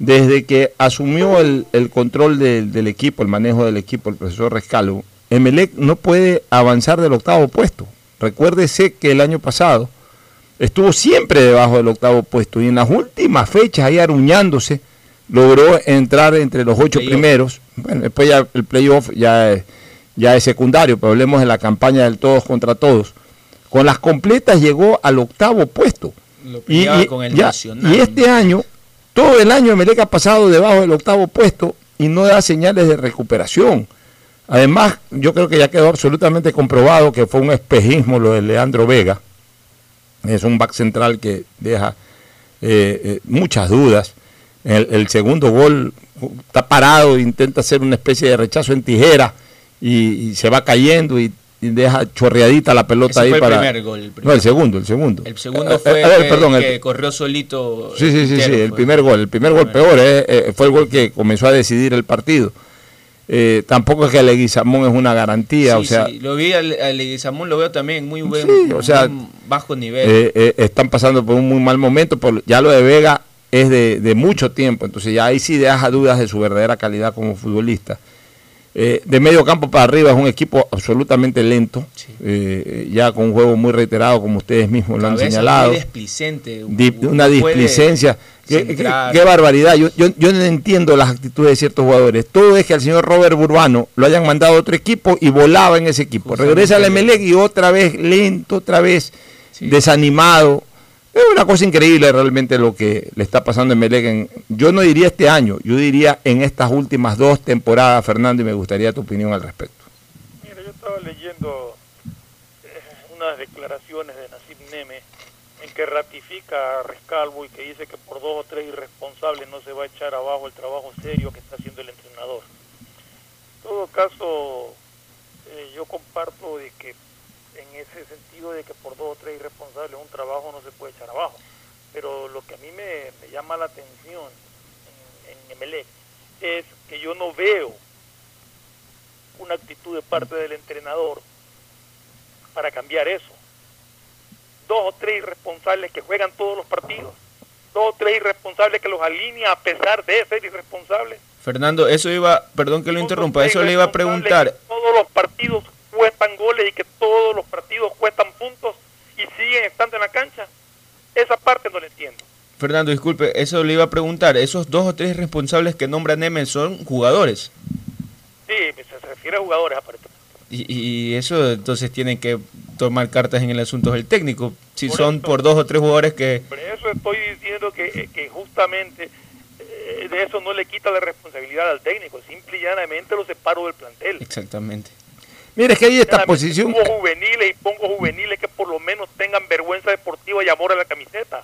Desde que asumió el, el control del, del equipo, el manejo del equipo, el profesor Rescalvo, Emelec no puede avanzar del octavo puesto. Recuérdese que el año pasado estuvo siempre debajo del octavo puesto y en las últimas fechas, ahí aruñándose, logró entrar entre los ocho primeros. Bueno, después ya el playoff ya es, ya es secundario, pero hablemos de la campaña del todos contra todos. Con las completas llegó al octavo puesto. Lo peleaba con el ya- Nacional. y este año, todo el año Emelec ha pasado debajo del octavo puesto y no da señales de recuperación. Además, yo creo que ya quedó absolutamente comprobado que fue un espejismo lo de Leandro Vega. Es un back central que deja eh, eh, muchas dudas. El, el segundo gol está parado, intenta hacer una especie de rechazo en tijera y, y se va cayendo y, y deja chorreadita la pelota Ese ahí fue el para. primer gol, el No, el segundo, el segundo. El segundo Eh, fue eh, perdón, el- que corrió solito. Sí, sí, sí, sí, el fue. primer gol, el primer gol peor, fue el gol que comenzó a decidir el partido. Eh, tampoco es que Leguizamón es una garantía, Sí, o sea, sí, lo vi al Leguizamón, lo veo también muy buen, Sí, o sea, muy bajo nivel. eh, eh, están pasando por un muy mal momento, por, ya lo de Vega es de, de mucho tiempo, entonces ya ahí sí deja dudas de su verdadera calidad como futbolista. Eh, de medio campo para arriba es un equipo absolutamente lento, eh, ya con un juego muy reiterado, como ustedes mismos lo han señalado. Di- una displicencia. Qué, qué- centrar. qué barbaridad. Yo, yo, yo no entiendo las actitudes de ciertos jugadores. Todo es que al señor Robert Burbano lo hayan mandado a otro equipo y volaba en ese equipo. Regresa al Emelec y otra vez lento, otra vez desanimado. Es una cosa increíble realmente lo que le está pasando. En, yo no diría este año, yo diría en estas últimas dos temporadas, Fernando, y me gustaría tu opinión al respecto. Mira, yo estaba leyendo eh, unas declaraciones de Nassim Neme en que ratifica a Rescalvo y que dice que por dos o tres irresponsables no se va a echar abajo el trabajo serio que está haciendo el entrenador. En todo caso, eh, yo comparto de que ese sentido de que por dos o tres irresponsables un trabajo no se puede echar abajo. Pero lo que a mí me, me llama la atención en, en Emelec es que yo no veo una actitud de parte del entrenador para cambiar eso. Dos o tres irresponsables que juegan todos los partidos, dos o tres irresponsables que los alinea a pesar de ser irresponsables. Fernando, eso iba, perdón que lo interrumpa, eso le iba a preguntar. Todos los partidos cuestan goles y que todos los partidos cuestan puntos y siguen estando en la cancha. Esa parte no la entiendo. Fernando, disculpe, eso le iba a preguntar. Esos dos o tres responsables que nombra Nemen son jugadores. Sí, se refiere a jugadores aparte. Y, y eso entonces tienen que tomar cartas en el asunto del técnico. Si son por dos o tres jugadores que... Por eso estoy diciendo que, que justamente eh, de eso no le quita la responsabilidad al técnico, simple y llanamente lo separo del plantel. Exactamente. Mire, es que hay esta posición. Pongo juveniles y pongo juveniles que por lo menos tengan vergüenza deportiva y amor a la camiseta.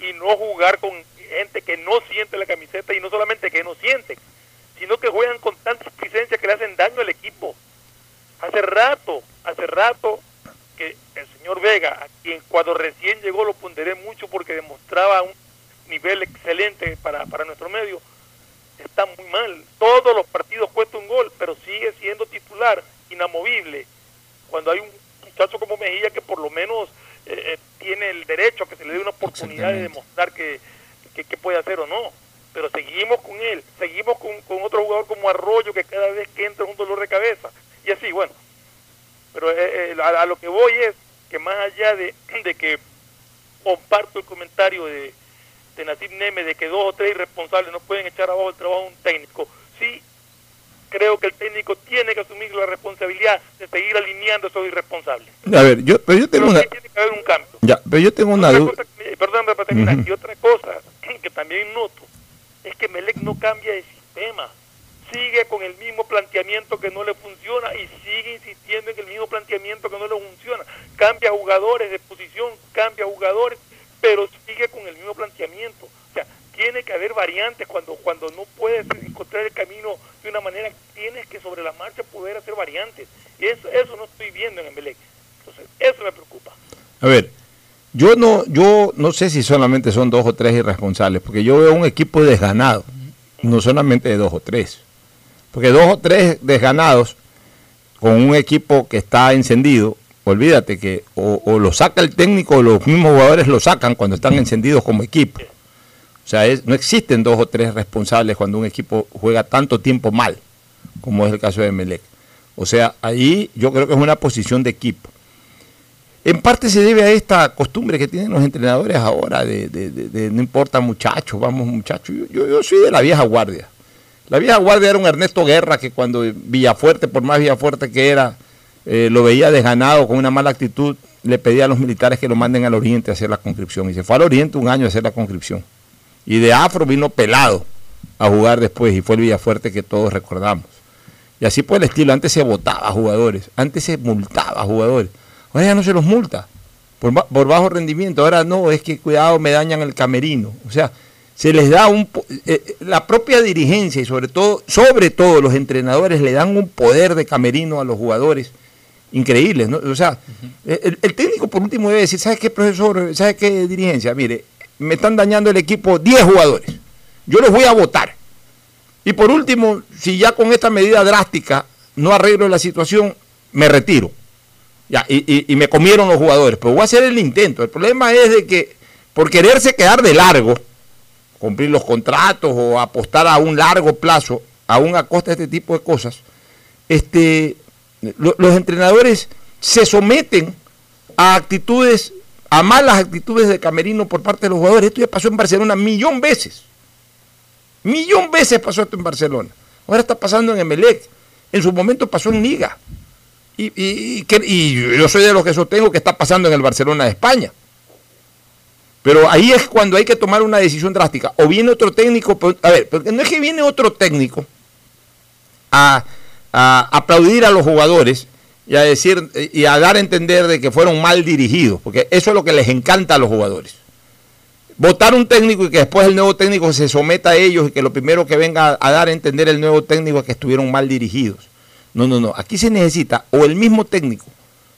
Y no jugar con gente que no siente la camiseta y no solamente que no siente, sino que juegan con tanta displicencia que le hacen daño al equipo. Hace rato, hace rato que el señor Vega, a quien cuando recién llegó lo ponderé mucho porque demostraba un nivel excelente para, para nuestro medio, está muy mal. Todos los partidos cuesta un gol, pero sigue siendo titular, inamovible. Cuando hay un muchacho como Mejía que por lo menos eh, eh, tiene el derecho a que se le dé una oportunidad de demostrar que, que, que puede hacer o no. Pero seguimos con él, seguimos con, con otro jugador como Arroyo que cada vez que entra es un dolor de cabeza. Y así, bueno. Pero eh, eh, a, a lo que voy es que más allá de, de que comparto el comentario de, de Nasib Neme de que dos o tres irresponsables no pueden echar abajo el trabajo de un técnico, sí creo que el técnico tiene que asumir la responsabilidad de seguir alineando a esos irresponsables. A ver, yo, pero yo tengo Pero una... tiene que haber un cambio. Ya, pero yo tengo una duda. que- perdón, para terminar, y otra cosa que también noto es que Melec no cambia de sistema. Sigue con el mismo planteamiento que no le funciona y sigue insistiendo en el mismo planteamiento que no le funciona. Cambia jugadores de posición, cambia jugadores, pero sigue con el mismo planteamiento. O sea, tiene que haber variantes cuando cuando no puedes encontrar el camino de una manera, tienes que sobre la marcha poder hacer variantes. Y eso, eso no estoy viendo en Melec. Entonces, eso me preocupa. A ver, yo no, yo no sé si solamente son dos o tres irresponsables, porque yo veo un equipo desganado, no solamente de dos o tres. Porque dos o tres desganados con un equipo que está encendido, olvídate que o lo saca el técnico o los mismos jugadores lo sacan cuando están encendidos como equipo. O sea, no existen dos o tres responsables cuando un equipo juega tanto tiempo mal, como es el caso de Melec. O sea, ahí yo creo que es una posición de equipo. En parte se debe a esta costumbre que tienen los entrenadores ahora de, no importa muchachos, vamos muchachos. Yo soy de la vieja guardia. La vieja guardia era un Ernesto Guerra que cuando Villafuerte, por más Villafuerte que era, eh, lo veía desganado con una mala actitud, le pedía a los militares que lo manden al Oriente a hacer la conscripción. Y se fue al Oriente un año a hacer la conscripción. Y de Afro vino pelado a jugar después y fue el Villafuerte que todos recordamos. Y así por el estilo, antes se votaba a jugadores, antes se multaba a jugadores. Ahora ya no se los multa por, por bajo rendimiento. Ahora no, es que cuidado, me dañan el camerino. O sea, se les da un... eh, eh, la propia dirigencia y sobre todo, sobre todo los entrenadores le dan un poder de camerino a los jugadores increíbles. ¿no? O sea, el, el técnico por último debe decir, ¿sabes qué, profesor? ¿Sabes qué, dirigencia? Mire, me están dañando el equipo 10 jugadores. Yo los voy a votar. Y por último, si ya con esta medida drástica no arreglo la situación, me retiro. Ya, y, y- me comieron los jugadores, pero voy a hacer el intento. El problema es de que por quererse quedar de largo, cumplir los contratos o apostar a un largo plazo, aún a costa de este tipo de cosas, este, lo- los entrenadores se someten a actitudes, a malas actitudes de camerino por parte de los jugadores. Esto ya pasó en Barcelona millón veces. Millón veces pasó esto en Barcelona. Ahora está pasando en Emelec. En su momento pasó en Liga. Y, yo soy de los que sostengo que está pasando en el Barcelona de España. Pero ahí es cuando hay que tomar una decisión drástica. O viene otro técnico, pero- a ver, porque no es que viene otro técnico a aplaudir a los jugadores y a decir y a dar a entender de que fueron mal dirigidos, porque eso es lo que les encanta a los jugadores. Votar un técnico y que después el nuevo técnico se someta a ellos y que lo primero que venga a dar a entender el nuevo técnico es que estuvieron mal dirigidos. No, no, no. Aquí se necesita o el mismo técnico,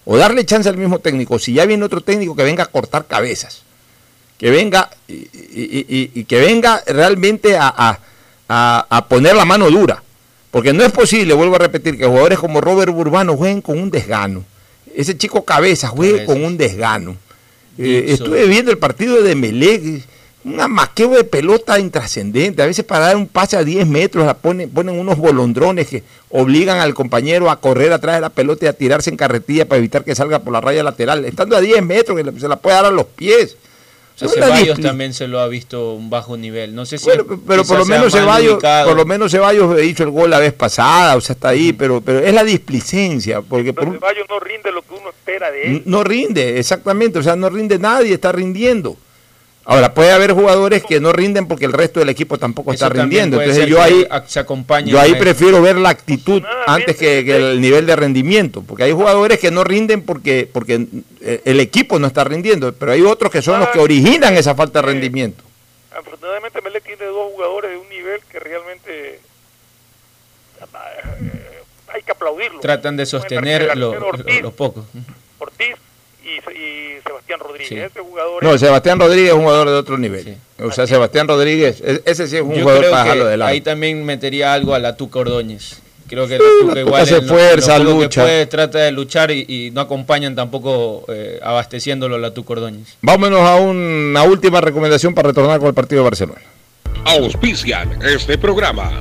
o darle chance al mismo técnico, si ya viene otro técnico que venga a cortar cabezas, que venga y, que venga realmente a- a- a poner la mano dura. Porque no es posible, vuelvo a repetir, que jugadores como Robert Burbano jueguen con un desgano. Ese chico cabeza juegue con un desgano. Eh, estuve viendo el partido de Melec, un amaqueo de pelota intrascendente. A veces para dar un pase a 10 metros la ponen, ponen unos bolondrones que obligan al compañero a correr atrás de la pelota y a tirarse en carretilla para evitar que salga por la raya lateral. Estando a 10 metros, que se la puede dar a los pies. Una Ceballos también se lo ha visto un bajo nivel. No sé si Bueno, pero por lo menos Ceballos, ubicado. por lo menos Ceballos hizo el gol la vez pasada, o sea, está ahí, pero, pero es la displicencia, porque por un- Ceballos no rinde lo que uno espera de él. no rinde, exactamente, o sea, no rinde nadie, está rindiendo. Ahora, puede haber jugadores que no rinden porque el resto del equipo tampoco Eso está rindiendo. Entonces yo ahí, se acompañe yo ahí prefiero ver la actitud antes que, que el nivel de rendimiento, porque hay jugadores que no rinden porque, porque eh, el equipo no está rindiendo, pero hay otros que son los que originan esa falta de rendimiento. Afortunadamente Melec tiene dos jugadores de un nivel que realmente eh, hay que aplaudirlo. Tratan de sostener lo, Ortiz, lo poco. Ortiz y, y Sebastián Rodríguez. Sí. Ese jugador No, Sebastián Rodríguez es un jugador de otro nivel. O sea, Sebastián Rodríguez, e- ese sí es un Yo jugador creo para dejarlo de lado. ahí también metería algo a la Tuca Ordóñez. Creo que la Tuca igual hace lo- lo que puede, trata de luchar y, y no acompañan tampoco eh, abasteciéndolo a la Tuca Ordóñez. Vámonos a una última recomendación para retornar con el partido de Barcelona. Auspician este programa.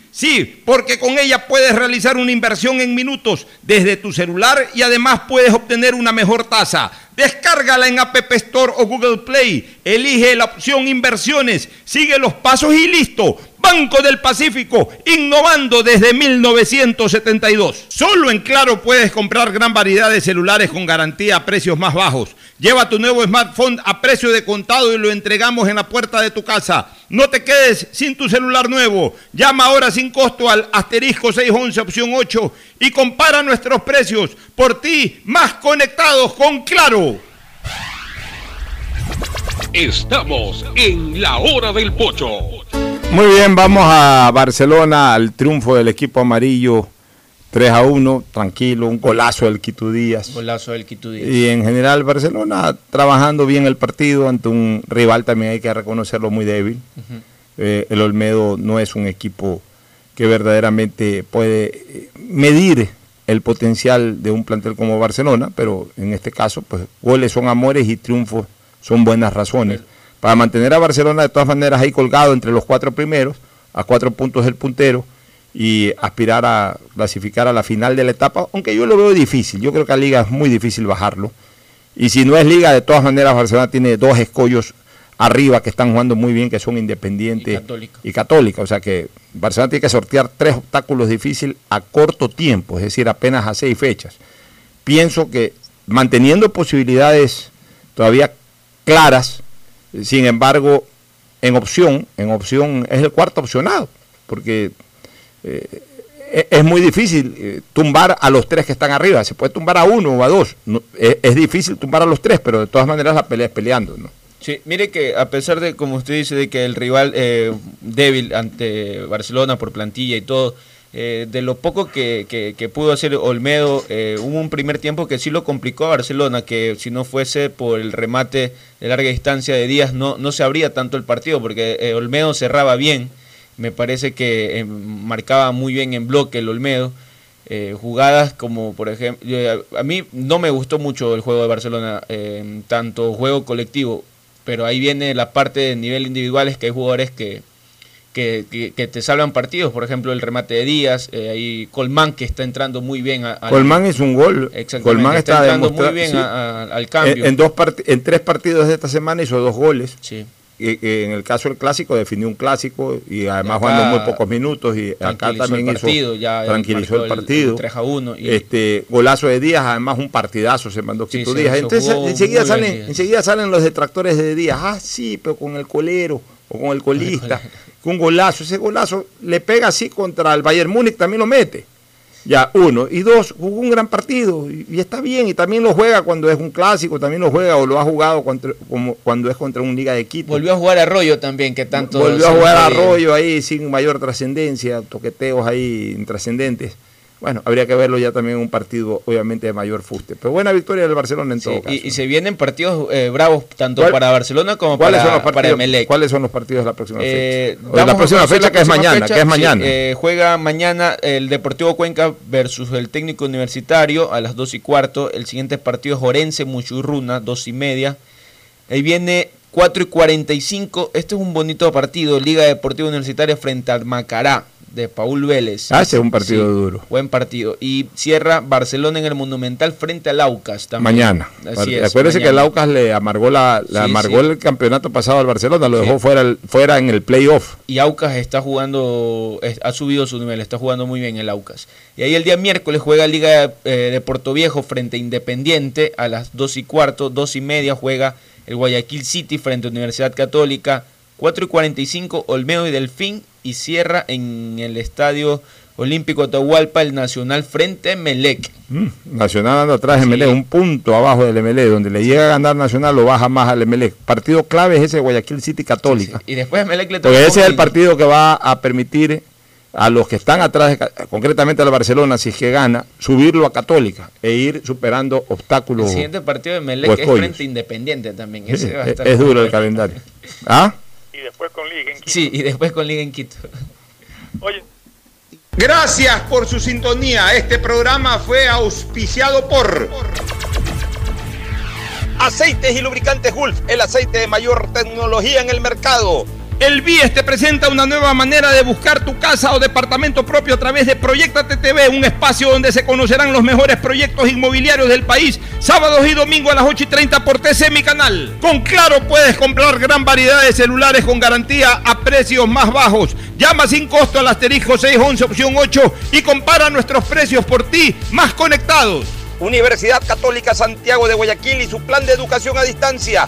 Sí, porque con ella puedes realizar una inversión en minutos desde tu celular y además puedes obtener una mejor tasa. Descárgala en App Store o Google Play. Elige la opción inversiones. Sigue los pasos y listo. Banco del Pacífico, innovando desde 1972. Solo en Claro puedes comprar gran variedad de celulares con garantía a precios más bajos. Lleva tu nuevo smartphone a precio de contado y lo entregamos en la puerta de tu casa. No te quedes sin tu celular nuevo. Llama ahora sin costo al asterisco 611 opción 8 y compara nuestros precios. Por ti, más conectados con Claro. Estamos en la hora del pocho. Muy bien, vamos a Barcelona, al triunfo del equipo amarillo 3 a 1, tranquilo, un golazo del Quito Díaz. Golazo del Quito Díaz. Y en general Barcelona trabajando bien el partido ante un rival también hay que reconocerlo muy débil. Eh, el Olmedo no es un equipo que verdaderamente puede eh, medir el potencial de un plantel como Barcelona, pero en este caso, pues goles son amores y triunfos son buenas razones. Para mantener a Barcelona de todas maneras ahí colgado entre los cuatro primeros, a cuatro puntos del puntero, y aspirar a clasificar a la final de la etapa, aunque yo lo veo difícil, yo creo que a Liga es muy difícil bajarlo, y si no es Liga, de todas maneras Barcelona tiene dos escollos arriba que están jugando muy bien, que son Independiente y Católica, o sea que Barcelona tiene que sortear tres obstáculos difíciles a corto tiempo, es decir, apenas a seis fechas. Pienso que manteniendo posibilidades todavía claras, sin embargo, en opción, en opción es el cuarto opcionado, porque eh, e-, es muy difícil eh, tumbar a los tres que están arriba. Se puede tumbar a uno o a dos. es, difícil tumbar a los tres, pero de todas maneras la pelea es peleando. ¿no? Sí, mire que a pesar de, como usted dice, de que el rival eh, débil ante Barcelona por plantilla y todo, eh, de lo poco que, que, pudo hacer Olmedo, eh, hubo un primer tiempo que sí lo complicó a Barcelona, que si no fuese por el remate de larga distancia de Díaz no, no se abría tanto el partido, porque eh, Olmedo cerraba bien, me parece que marcaba muy bien en bloque el Olmedo. jugadas como por ejemplo, a mí no me gustó mucho el juego de Barcelona, tanto juego colectivo, pero ahí viene la parte de nivel individual, es que hay jugadores que, que, que, te salvan partidos, por ejemplo el remate de Díaz, eh, ahí Colmán que está entrando muy bien. A, Colmán es un gol. Colmán está, entrando muy bien al cambio. En, dos en tres partidos de esta semana hizo dos goles. Sí. Y, en el caso del clásico definió un clásico y además jugando muy pocos minutos y acá también hizo tranquilizó el partido 3 a 1 este golazo de Díaz además un partidazo se mandó Quito Díaz entonces enseguida salen enseguida salen los detractores de Díaz ah sí pero con el colero o con el colista un golazo, ese golazo le pega así contra el Bayern Múnich, también lo mete. Ya, uno. Y dos, jugó un gran partido y, está bien. Y también lo juega cuando es un clásico, también lo juega o lo ha jugado como, cuando es contra un Liga de Quito. Volvió a jugar Arroyo también, que tanto. Volvió a jugar Arroyo ahí sin mayor trascendencia, toqueteos ahí intrascendentes. Bueno, habría que verlo ya también en un partido, obviamente, de mayor fuste. Pero buena victoria del Barcelona en todo Sí, caso. y, y se vienen partidos eh, bravos tanto ¿Cuál- para Barcelona como ¿Cuáles para, son los para? Emelec. ¿Cuáles son los partidos de la próxima Eh, fecha? De la próxima fecha la que es próxima mañana, fecha. que es Sí, mañana. eh, juega mañana el Deportivo Cuenca versus el técnico universitario a las 2 y cuarto. El siguiente partido es Orense Muchurruna, 2 y media. Ahí viene 4 y 45. Este es un bonito partido. Liga Deportiva Universitaria frente al Macará de Paul Vélez. Ah, ese es un partido Sí, duro. Buen partido. Y cierra Barcelona en el Monumental frente al Aucas también. Mañana. Así es, que el. Aucas le amargó, la, le Sí, amargó sí. el campeonato pasado al Barcelona, lo dejó fuera, el- fuera en el playoff. Y Aucas está jugando, es- ha subido su nivel, está jugando muy bien el Aucas. Y ahí el día miércoles juega Liga eh, de Puerto Viejo frente a Independiente a las 2 y cuarto, 2 y media juega el Guayaquil City frente a Universidad Católica, 4 y 45 Olmedo y Delfín y cierra en el Estadio Olímpico Atahualpa el Nacional frente a Melec. Mm, Nacional anda atrás de MLE, un punto abajo del MLE, donde le llega a ganar Nacional lo baja más al MLE. Partido clave es ese de Guayaquil City Católica. Y después Melec le toca Porque ese es el partido que va a permitir a los que están atrás, concretamente al Barcelona, si es que gana, subirlo a Católica e ir superando El obstáculos. siguiente partido de Melec es frente Independiente también. Sí, Ese va a es, estar es duro el calendario. ¿Ah? Y después con Liga en Quito. Sí, y después con Liga en Quito. Oye, Gracias por su sintonía. Este programa fue auspiciado por Aceites y lubricantes Gulf, el aceite de mayor tecnología en el mercado. El BIES te presenta una nueva manera de buscar tu casa o departamento propio a través de Proyecta TTV, un espacio donde se conocerán los mejores proyectos inmobiliarios del país, sábados y domingos a las 8 y 30 por TC Mi Canal. Con Claro puedes comprar gran variedad de celulares con garantía a precios más bajos. Llama sin costo al asterisco 611 opción 8 y compara nuestros precios por ti más conectados. Universidad Católica Santiago de Guayaquil y su plan de educación a distancia,